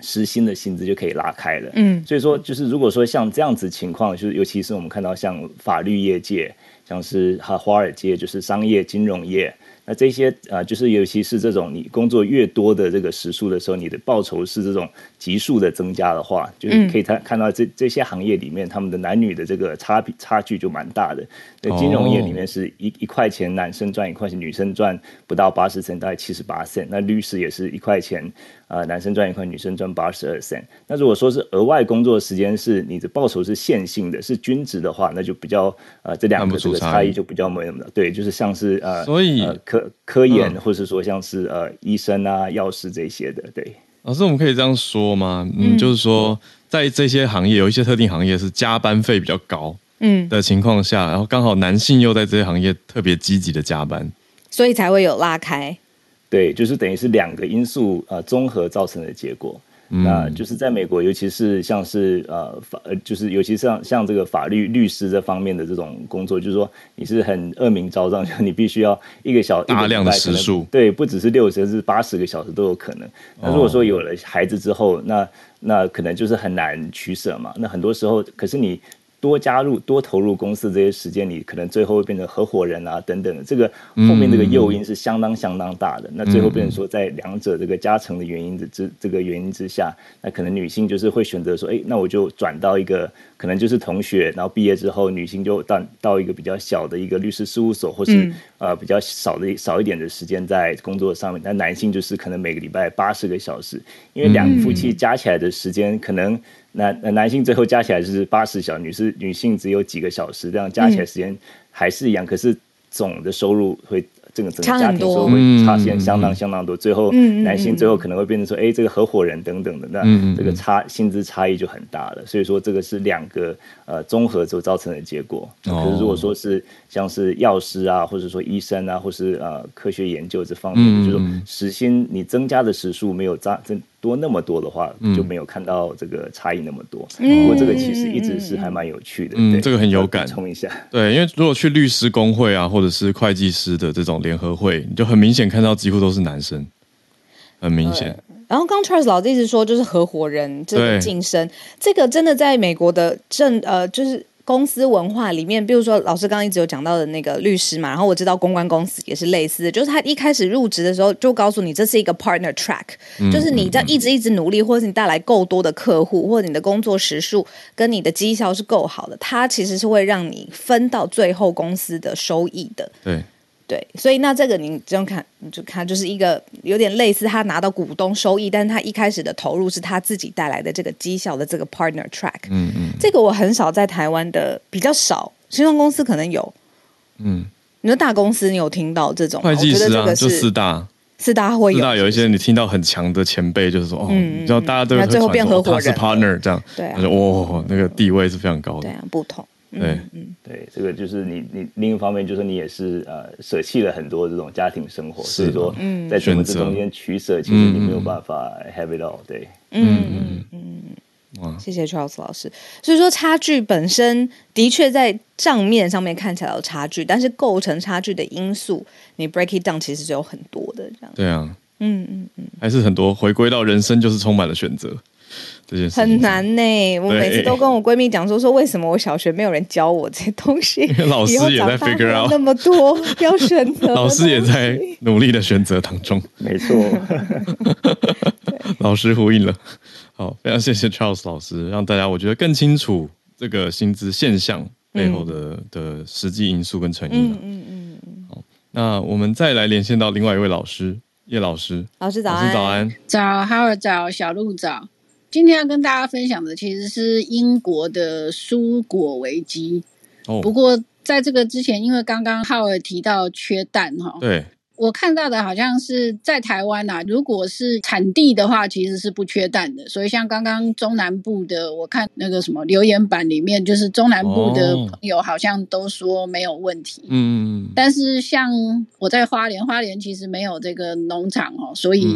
时薪的薪资就可以拉开了，嗯，所以说就是如果说像这样子情况，就是尤其是我们看到像法律业界，像是哈华尔街，就是商业金融业。那这些啊，就是尤其是这种你工作越多的这个时数的时候，你的报酬是这种急速的增加的话，就是可以看看到这这些行业里面他们的男女的这个差别差距就蛮大的。那金融业里面是一一块钱男生赚一块钱，女生赚不到八十 cent，大概七十八 cent。那律师也是一块钱啊，男生赚一块，女生赚八十二 cent。那如果说是额外工作时间是你的报酬是线性的，是均值的话，那就比较呃这两个这个差异就比较没那么的对，就是像是呃所以科。科研，或者说像是呃医生啊、药师这些的，对。老师，我们可以这样说吗？嗯，就是说，在这些行业，有一些特定行业是加班费比较高，嗯的情况下，然后刚好男性又在这些行业特别积极的加班，所以才会有拉开。对，就是等于是两个因素呃综合造成的结果。那就是在美国，尤其是像是呃法，就是尤其像像这个法律律师这方面的这种工作，就是说你是很恶名昭彰，就你必须要一个小大量的时数，对，不只是六十，是八十个小时都有可能。那如果说有了孩子之后，那那可能就是很难取舍嘛。那很多时候，可是你。多加入、多投入公司这些时间，你可能最后会变成合伙人啊，等等的。这个后面这个诱因是相当相当大的。那最后变成说，在两者这个加成的原因的之这个原因之下，那可能女性就是会选择说，哎，那我就转到一个可能就是同学，然后毕业之后，女性就到到一个比较小的一个律师事务所，或是呃比较少的少一点的时间在工作上面。那男性就是可能每个礼拜八十个小时，因为两夫妻加起来的时间可能。男男性最后加起来就是八十小，女士女性只有几个小时，这样加起来时间还是一样，可是总的收入会。这个整个家庭收入会差现相当相当多，最后男性最后可能会变成说，哎，这个合伙人等等的，那这个差薪资差异就很大了。所以说这个是两个呃综合所造成的结果。可是如果说是像是药师啊，或者说医生啊，或是呃科学研究这方面，就是说时薪你增加的时数没有增增多那么多的话，就没有看到这个差异那么多。不过这个其实一直是还蛮有趣的。嗯，这个很有感。充一下。对，因为如果去律师工会啊，或者是会计师的这种。联合会，你就很明显看到几乎都是男生，很明显。然后刚 Charles 老师一直说，就是合伙人这个晋升，这个真的在美国的政呃，就是公司文化里面，比如说老师刚刚一直有讲到的那个律师嘛，然后我知道公关公司也是类似的，就是他一开始入职的时候就告诉你这是一个 partner track，就是你在一直一直努力，或者是你带来够多的客户，或者你的工作时数跟你的绩效是够好的，他其实是会让你分到最后公司的收益的。对。对，所以那这个你这样看，你就看就是一个有点类似，他拿到股东收益，但是他一开始的投入是他自己带来的这个绩效的这个 partner track。嗯嗯，这个我很少在台湾的比较少，新创公司可能有。嗯，你说大公司你有听到这种？会计师啊，就四大，四大会有，四大有一些你听到很强的前辈，就是说哦，你知道大家都最后变合伙人，是 partner 这样，对啊，哇，那个地位是非常高的，对啊，不同。对，嗯，对，这个就是你，你另一方面就是你也是呃舍弃了很多这种家庭生活，所以说在选择。中间取舍，其实你没有办法 have it all，对，嗯嗯嗯，谢谢 Charles 老师。所以说差距本身的确在账面上面看起来有差距，但是构成差距的因素，你 break it down 其实是有很多的这样。对啊，嗯嗯嗯，还是很多。回归到人生就是充满了选择。很难呢，我每次都跟我闺蜜讲说说为什么我小学没有人教我这些东西，老师也在 figure out 那么多要选择，老师也在努力的选择当中，没错，老师呼应了，好，非常谢谢 Charles 老师，让大家我觉得更清楚这个薪资现象背后的的实际因素跟成因。嗯嗯嗯嗯，好，那我们再来连线到另外一位老师叶老师，老师早安，早安，早，哈尔早，小鹿早。今天要跟大家分享的其实是英国的蔬果危机。哦，不过在这个之前，因为刚刚浩尔提到缺蛋哈，对。我看到的好像是在台湾呐，如果是产地的话，其实是不缺蛋的。所以像刚刚中南部的，我看那个什么留言板里面，就是中南部的朋友好像都说没有问题。嗯，但是像我在花莲，花莲其实没有这个农场哦，所以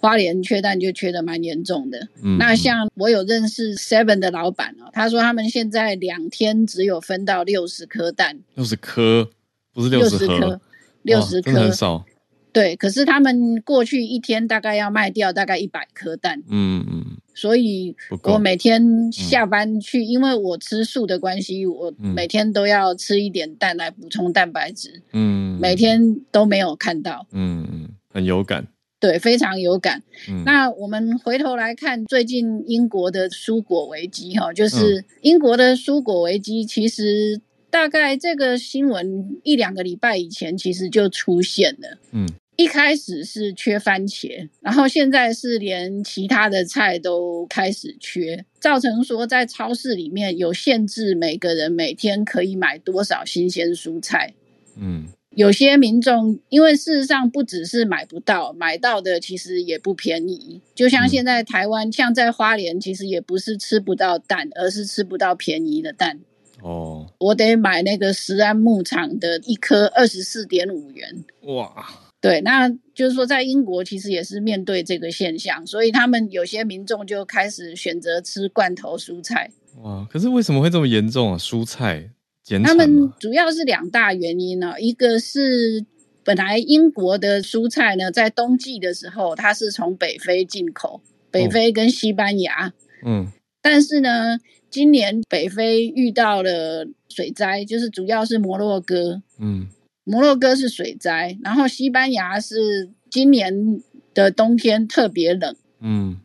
花莲缺蛋就缺的蛮严重的。那像我有认识 Seven 的老板哦，他说他们现在两天只有分到六十颗蛋，六十颗不是六十颗。六十颗，很少。对，可是他们过去一天大概要卖掉大概一百颗蛋。嗯嗯。所以我每天下班去，因为我吃素的关系，我每天都要吃一点蛋来补充蛋白质。嗯。每天都没有看到。嗯嗯，很有感。对，非常有感。那我们回头来看最近英国的蔬果危机，哈，就是英国的蔬果危机，其实。大概这个新闻一两个礼拜以前，其实就出现了。嗯，一开始是缺番茄，然后现在是连其他的菜都开始缺，造成说在超市里面有限制，每个人每天可以买多少新鲜蔬菜。嗯，有些民众因为事实上不只是买不到，买到的其实也不便宜。就像现在台湾，像在花莲，其实也不是吃不到蛋，而是吃不到便宜的蛋。哦，我得买那个石安牧场的一颗二十四点五元。哇，对，那就是说在英国其实也是面对这个现象，所以他们有些民众就开始选择吃罐头蔬菜。哇，可是为什么会这么严重啊？蔬菜减他们主要是两大原因呢，一个是本来英国的蔬菜呢，在冬季的时候它是从北非进口，北非跟西班牙。嗯，但是呢。今年北非遇到了水灾，就是主要是摩洛哥。嗯，摩洛哥是水灾，然后西班牙是今年的冬天特别冷。嗯，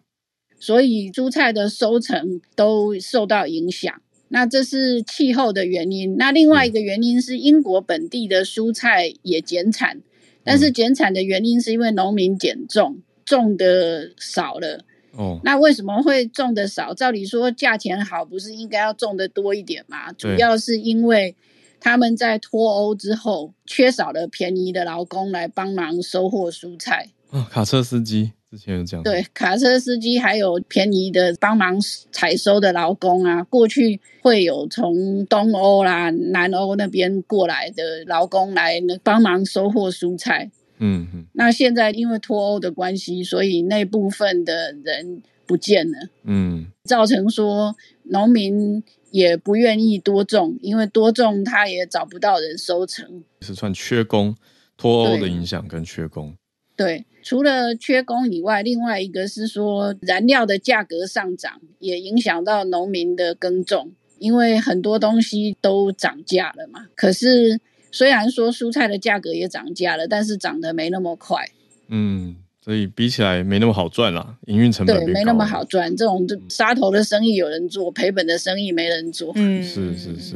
所以蔬菜的收成都受到影响。那这是气候的原因。那另外一个原因是英国本地的蔬菜也减产，但是减产的原因是因为农民减重，种的少了。哦，那为什么会种的少？照理说价钱好，不是应该要种的多一点吗？主要是因为他们在脱欧之后，缺少了便宜的劳工来帮忙收获蔬菜。啊，卡车司机之前有讲，对，卡车司机还有便宜的帮忙采收的劳工啊。过去会有从东欧啦、南欧那边过来的劳工来帮忙收获蔬菜。嗯哼，那现在因为脱欧的关系，所以那部分的人不见了，嗯，造成说农民也不愿意多种，因为多种他也找不到人收成，是算缺工，脱欧的影响跟缺工。对，除了缺工以外，另外一个是说燃料的价格上涨，也影响到农民的耕种，因为很多东西都涨价了嘛。可是。虽然说蔬菜的价格也涨价了，但是涨得没那么快。嗯，所以比起来没那么好赚啦，营运成本对没那么好赚。这种杀头的生意有人做，赔本的生意没人做。嗯，是是是。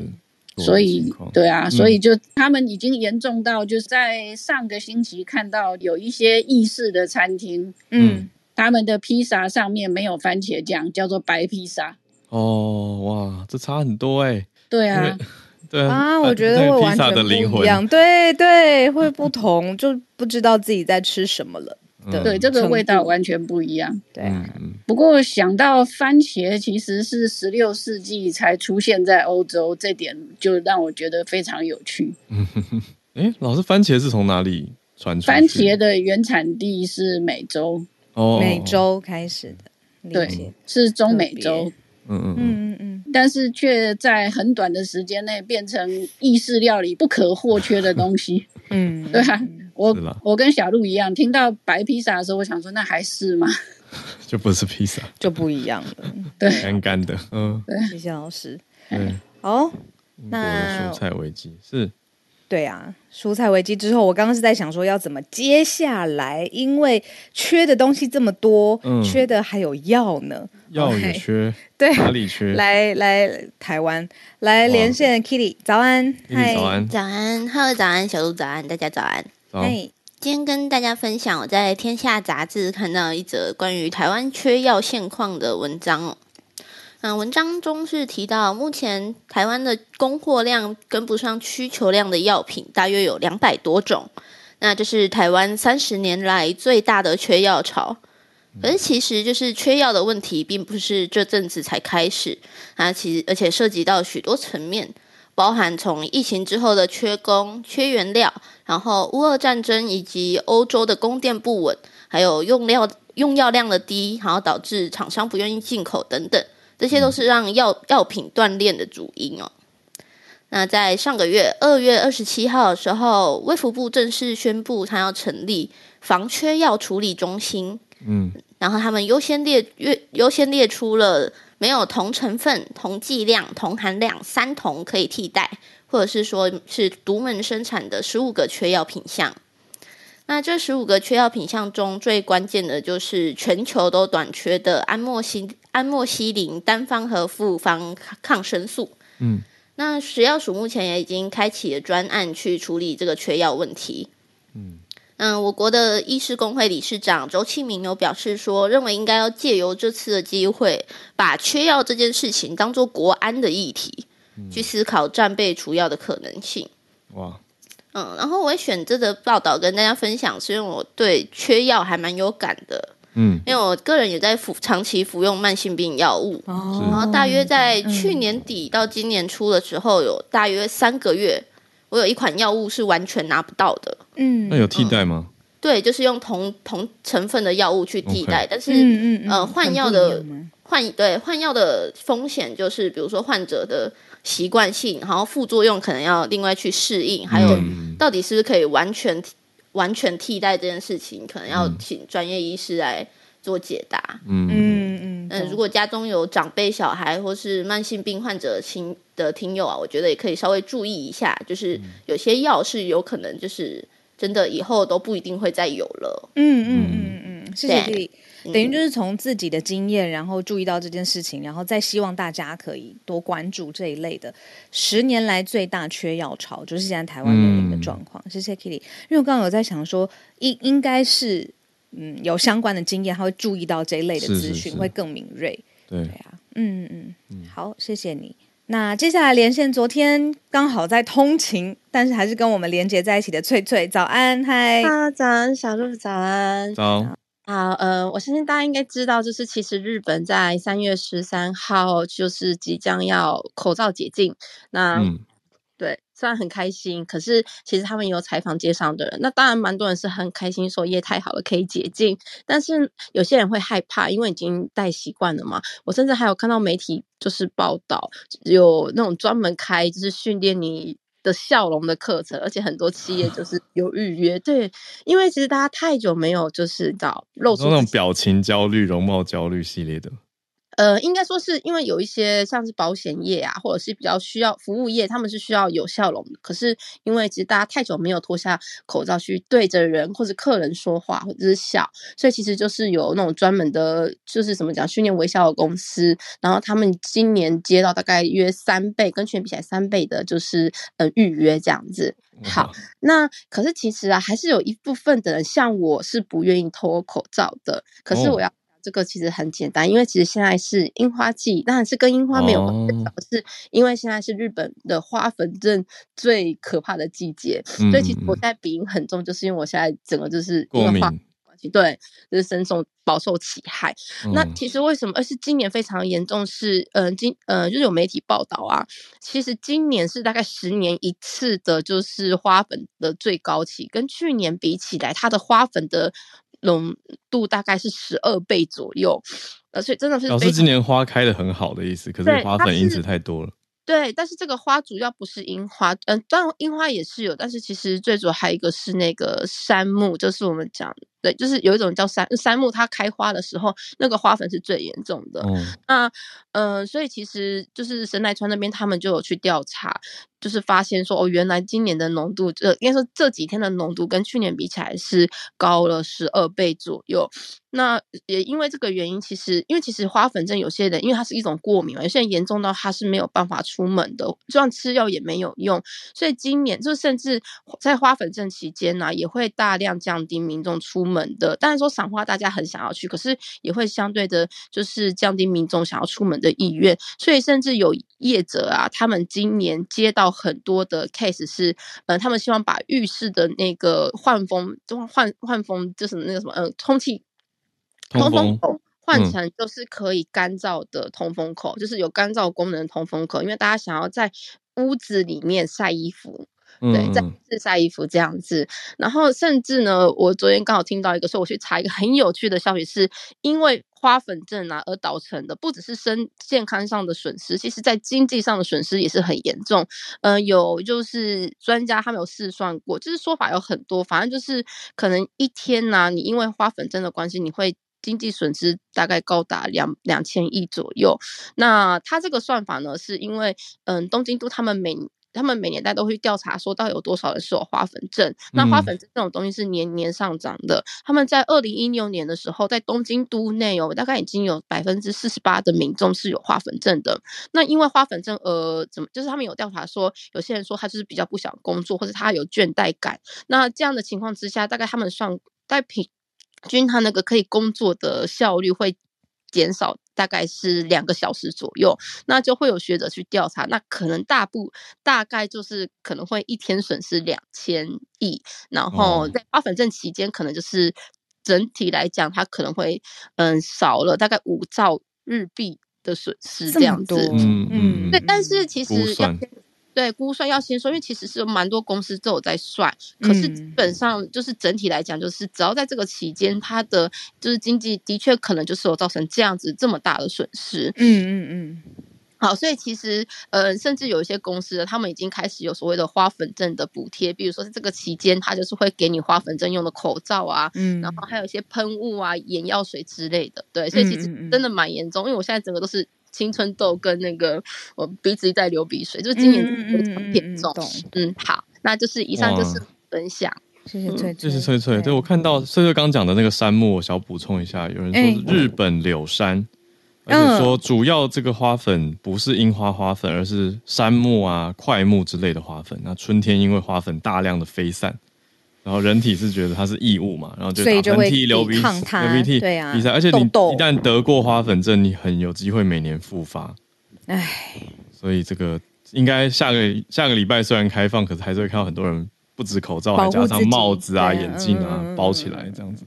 所以对啊，所以就他们已经严重到，就是在上个星期看到有一些意式的餐厅，嗯，他们的披萨上面没有番茄酱，叫做白披萨。哦，哇，这差很多哎。对啊。对啊，我觉得会完全不一样，对对，会不同，就不知道自己在吃什么了。对，这个味道完全不一样。对啊，不过想到番茄其实是十六世纪才出现在欧洲，这点就让我觉得非常有趣。哎，老师，番茄是从哪里传出？番茄的原产地是美洲，哦美洲开始的，对，是中美洲。嗯嗯嗯嗯，但是却在很短的时间内变成意式料理不可或缺的东西。嗯，对啊，我我跟小鹿一样，听到白披萨的时候，我想说那还是吗？就不是披萨，就不一样了。对，干干的。嗯，对，谢谢老师。嗯，好，那蔬菜危机是。对啊，蔬菜危机之后，我刚刚是在想说要怎么接下来，因为缺的东西这么多，缺的还有药呢，药也缺，对，哪里缺？来来，台湾来连线，Kitty，早安，嗨，早安，早安，Hello，早安，小鹿早安，大家早安，嗨，今天跟大家分享我在《天下》杂志看到一则关于台湾缺药现况的文章哦。嗯，文章中是提到，目前台湾的供货量跟不上需求量的药品大约有两百多种，那这是台湾三十年来最大的缺药潮。可是，其实就是缺药的问题，并不是这阵子才开始啊，其实而且涉及到许多层面，包含从疫情之后的缺工、缺原料，然后乌俄战争以及欧洲的供电不稳，还有用料用药量的低，然后导致厂商不愿意进口等等。这些都是让药药品断链的主因哦。那在上个月二月二十七号的时候，卫福部正式宣布，他要成立防缺药处理中心。嗯，然后他们优先列约优先列出了没有同成分、同剂量、同含量三同可以替代，或者是说是独门生产的十五个缺药品项。那这十五个缺药品项中最关键的就是全球都短缺的安莫西安莫西林单方和复方抗生素。嗯，那食药署目前也已经开启了专案去处理这个缺药问题。嗯嗯，我国的医师工会理事长周庆明有表示说，认为应该要借由这次的机会，把缺药这件事情当做国安的议题，去思考战备除药的可能性。哇！嗯，然后我选这个报道跟大家分享，是因为我对缺药还蛮有感的。嗯，因为我个人也在服长期服用慢性病药物，然后大约在去年底到今年初的时候，有大约三个月，我有一款药物是完全拿不到的。嗯，那有替代吗？对，就是用同同成分的药物去替代，但是嗯嗯呃换药的换对换药的风险就是，比如说患者的。习惯性，然后副作用可能要另外去适应，还有到底是不是可以完全完全替代这件事情，可能要请专业医师来做解答。嗯嗯嗯。如果家中有长辈、小孩或是慢性病患者亲的听友啊，我觉得也可以稍微注意一下，就是有些药是有可能就是真的以后都不一定会再有了。嗯嗯嗯嗯，谢谢等于就是从自己的经验，然后注意到这件事情，然后再希望大家可以多关注这一类的十年来最大缺药潮，就是现在台湾面临的状况。谢谢 Kitty，因为我刚刚有在想说，应应该是嗯有相关的经验，他会注意到这一类的资讯，会更敏锐。对啊，嗯嗯嗯，好，谢谢你。那接下来连线，昨天刚好在通勤，但是还是跟我们连接在一起的翠翠，早安，嗨，早安，小鹿，早安，早。好，呃，我相信大家应该知道，就是其实日本在三月十三号就是即将要口罩解禁。那对，虽然很开心，可是其实他们有采访街上的人，那当然蛮多人是很开心，说耶太好了，可以解禁。但是有些人会害怕，因为已经戴习惯了嘛。我甚至还有看到媒体就是报道，有那种专门开就是训练你。的笑容的课程，而且很多企业就是有预约，对，因为其实大家太久没有就是找露出那种表情焦虑、容貌焦虑系列的。呃，应该说是因为有一些像是保险业啊，或者是比较需要服务业，他们是需要有笑容的。可是因为其实大家太久没有脱下口罩去对着人或者客人说话或者是笑，所以其实就是有那种专门的，就是怎么讲训练微笑的公司。然后他们今年接到大概约三倍，跟去年比起来三倍的，就是呃预约这样子。好，那可是其实啊，还是有一部分的人像我是不愿意脱口罩的。可是我要。这个其实很简单，因为其实现在是樱花季，当然是跟樱花没有关系，是因为现在是日本的花粉症最可怕的季节，所以其实我现在鼻音很重，就是因为我现在整个就是过敏关系，对，就是深受饱受其害。那其实为什么？而是今年非常严重，是呃今呃就是有媒体报道啊，其实今年是大概十年一次的，就是花粉的最高期，跟去年比起来，它的花粉的。浓度大概是十二倍左右，呃，所以真的是老师今年花开的很好的意思，可是花粉因子太多了。对，但是这个花主要不是樱花，嗯，当然樱花也是有，但是其实最主要还有一个是那个杉木，就是我们讲。对，就是有一种叫杉杉木，它开花的时候，那个花粉是最严重的。嗯那，呃，所以其实就是神奈川那边，他们就有去调查，就是发现说，哦，原来今年的浓度，这应该说这几天的浓度跟去年比起来是高了十二倍左右。那也因为这个原因，其实因为其实花粉症有些人，因为它是一种过敏嘛，有些人严重到他是没有办法出门的，就算吃药也没有用。所以今年就甚至在花粉症期间呢，也会大量降低民众出。门的，当然说赏花大家很想要去，可是也会相对的，就是降低民众想要出门的意愿。所以甚至有业者啊，他们今年接到很多的 case 是，呃，他们希望把浴室的那个换风，换换风就是那个什么，嗯，通气通风口换成就是可以干燥的通风口，就是有干燥功能的通风口，因为大家想要在屋子里面晒衣服。对，在自晒衣服这样子，然后甚至呢，我昨天刚好听到一个说，我去查一个很有趣的消息，是因为花粉症啊而导成的，不只是身健康上的损失，其实在经济上的损失也是很严重。嗯，有就是专家他们有试算过，就是说法有很多，反正就是可能一天呢，你因为花粉症的关系，你会经济损失大概高达两两千亿左右。那他这个算法呢，是因为嗯，东京都他们每他们每年代都会调查，说到底有多少人是有花粉症。那花粉症这种东西是年年上涨的。他们在二零一六年的时候，在东京都内有大概已经有百分之四十八的民众是有花粉症的。那因为花粉症，呃，怎么就是他们有调查说，有些人说他就是比较不想工作，或者他有倦怠感。那这样的情况之下，大概他们算在平均他那个可以工作的效率会。减少大概是两个小时左右，那就会有学者去调查，那可能大部大概就是可能会一天损失两千亿，然后在花粉症期间，可能就是整体来讲，它可能会嗯少了大概五兆日币的损失这样子，嗯嗯，对，但是其实要。对，估算要先说，因为其实是蛮多公司都有在算，可是基本上就是整体来讲，就是只要在这个期间，它的就是经济的确可能就是有造成这样子这么大的损失。嗯嗯嗯。好，所以其实呃，甚至有一些公司，他们已经开始有所谓的花粉症的补贴，比如说在这个期间，它就是会给你花粉症用的口罩啊，嗯，然后还有一些喷雾啊、眼药水之类的。对，所以其实真的蛮严重，因为我现在整个都是。青春痘跟那个我鼻子在流鼻水，就是今年非常严重。嗯，好，那就是以上就是分享。谢谢翠，谢谢翠翠。对我看到翠翠刚讲的那个杉木，我想补充一下，有人说日本柳杉，而且说主要这个花粉不是樱花花粉，而是杉木啊、块木之类的花粉。那春天因为花粉大量的飞散。然后人体是觉得它是异物嘛，然后就打喷嚏、流鼻、流鼻涕，对啊，比赛。而且你一旦得过花粉症，你很有机会每年复发。唉，所以这个应该下个下个礼拜虽然开放，可是还是会看到很多人不止口罩，还加上帽子啊、眼镜啊包起来这样子。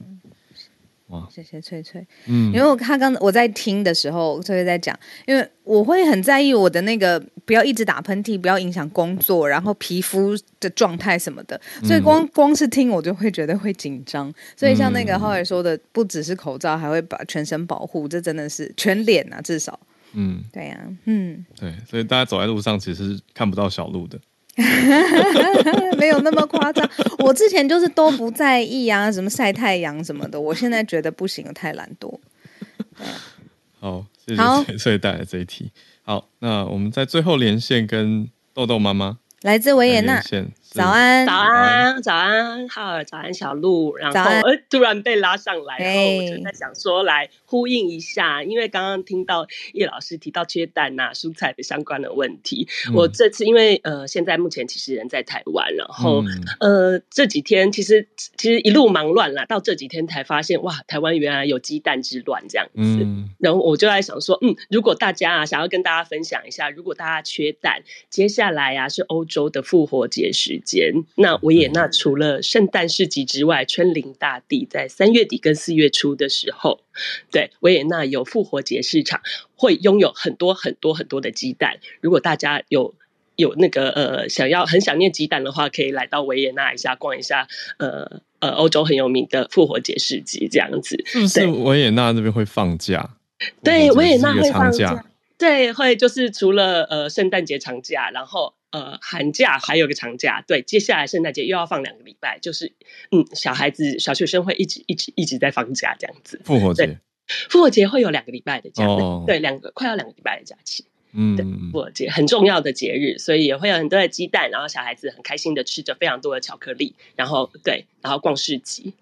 哇，谢谢翠翠。嗯，因为他刚我在听的时候，翠翠在讲，因为我会很在意我的那个不要一直打喷嚏，不要影响工作，然后皮肤的状态什么的，所以光光是听我就会觉得会紧张。所以像那个浩尔说的，不只是口罩，还会把全身保护，这真的是全脸啊，至少。嗯，对呀，嗯，对，所以大家走在路上其实看不到小路的。没有那么夸张，我之前就是都不在意啊，什么晒太阳什么的，我现在觉得不行，太懒惰。好，谢谢翠翠 带来这一题。好，那我们在最后连线跟豆豆妈妈，来自维也纳。早安，早安，早安，浩尔，早安，小鹿，然后呃，突然被拉上来，然后我就在想说，来呼应一下，因为刚刚听到叶老师提到缺蛋呐、蔬菜的相关的问题，我这次因为呃，现在目前其实人在台湾，然后呃，这几天其实其实一路忙乱了，到这几天才发现，哇，台湾原来有鸡蛋之乱这样子，然后我就在想说，嗯，如果大家啊想要跟大家分享一下，如果大家缺蛋，接下来啊是欧洲的复活节时。间那维也纳除了圣诞市集之外，春临大地，在三月底跟四月初的时候，对维也纳有复活节市场，会拥有很多很多很多的鸡蛋。如果大家有有那个呃想要很想念鸡蛋的话，可以来到维也纳一下逛一下，呃。呃欧洲很有名的复活节市集这样子。是不是维也纳那边会放假？对，维也纳会放假。对，会就是除了呃圣诞节长假，然后呃寒假还有个长假。对，接下来圣诞节又要放两个礼拜，就是嗯小孩子小学生会一直一直一直在放假这样子。复活节，复活节会有两个礼拜的假，对，两个快要两个礼拜的假期。嗯，复活节很重要的节日，所以也会有很多的鸡蛋，然后小孩子很开心的吃着非常多的巧克力，然后对，然后逛市集，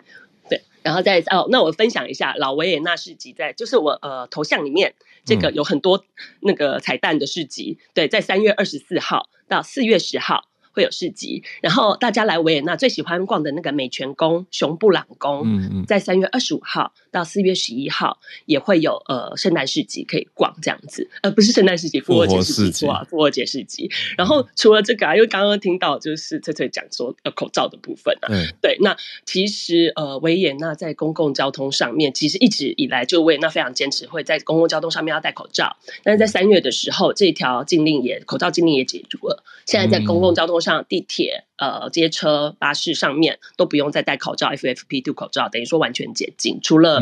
对，然后再哦，那我分享一下老维也纳市集，在就是我呃头像里面这个有很多那个彩蛋的市集，对，在三月二十四号到四月十号。会有市集，然后大家来维也纳最喜欢逛的那个美泉宫、熊布朗宫，嗯嗯，在三月二十五号到四月十一号也会有呃圣诞市集可以逛，这样子，呃，不是圣诞市集，复活节市集，复活节市集。然后除了这个啊，因为刚刚听到就是翠翠讲说呃口罩的部分啊，对，那其实呃维也纳在公共交通上面，其实一直以来就维也纳非常坚持会在公共交通上面要戴口罩，但是在三月的时候，这条禁令也口罩禁令也解除了，现在在公共交通。上地铁、呃，街车、巴士上面都不用再戴口罩，FFP2 口罩等于说完全解禁，除了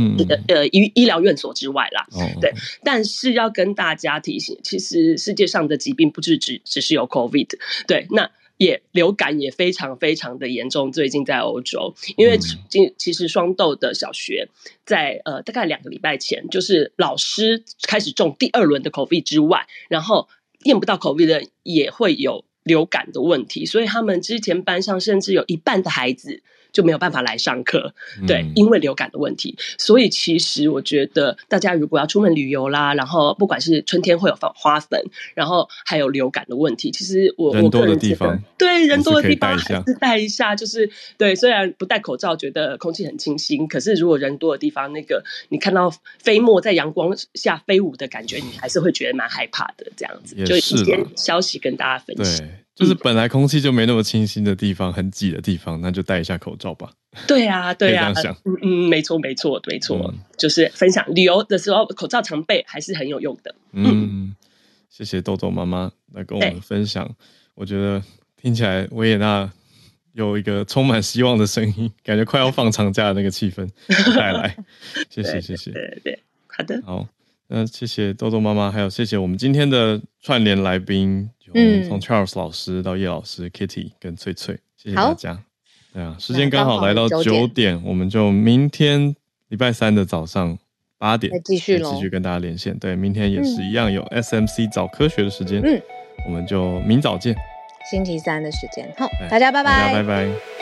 呃医医疗院所之外啦。对，但是要跟大家提醒，其实世界上的疾病不是只只是有 COVID，对，那也流感也非常非常的严重。最近在欧洲，因为今其实双豆的小学在呃大概两个礼拜前，就是老师开始中第二轮的 COVID 之外，然后验不到 COVID 的也会有。流感的问题，所以他们之前班上甚至有一半的孩子。就没有办法来上课，对，因为流感的问题。所以其实我觉得，大家如果要出门旅游啦，然后不管是春天会有花花粉，然后还有流感的问题，其实我我个人觉得，对人多的地方还是戴一下，就是对。虽然不戴口罩觉得空气很清新，可是如果人多的地方，那个你看到飞沫在阳光下飞舞的感觉，你还是会觉得蛮害怕的。这样子，就一些消息跟大家分享。就是本来空气就没那么清新的地方，很挤的地方，那就戴一下口罩吧。对啊，对啊，嗯嗯，没错，没错，没错，就是分享旅游的时候，口罩常备还是很有用的。嗯，谢谢豆豆妈妈来跟我们分享，我觉得听起来维也纳有一个充满希望的声音，感觉快要放长假的那个气氛 带来。谢谢，谢谢，对对，好的，好，那谢谢豆豆妈妈，还有谢谢我们今天的串联来宾。嗯，从 Charles 老师到叶老师，Kitty 跟翠翠，谢谢大家。对啊，时间刚好来到九点，我们就明天礼拜三的早上八点继续继续跟大家连线。对，明天也是一样有 SMC 早科学的时间。嗯，我们就明早见。星期三的时间，好，大家拜拜，拜拜。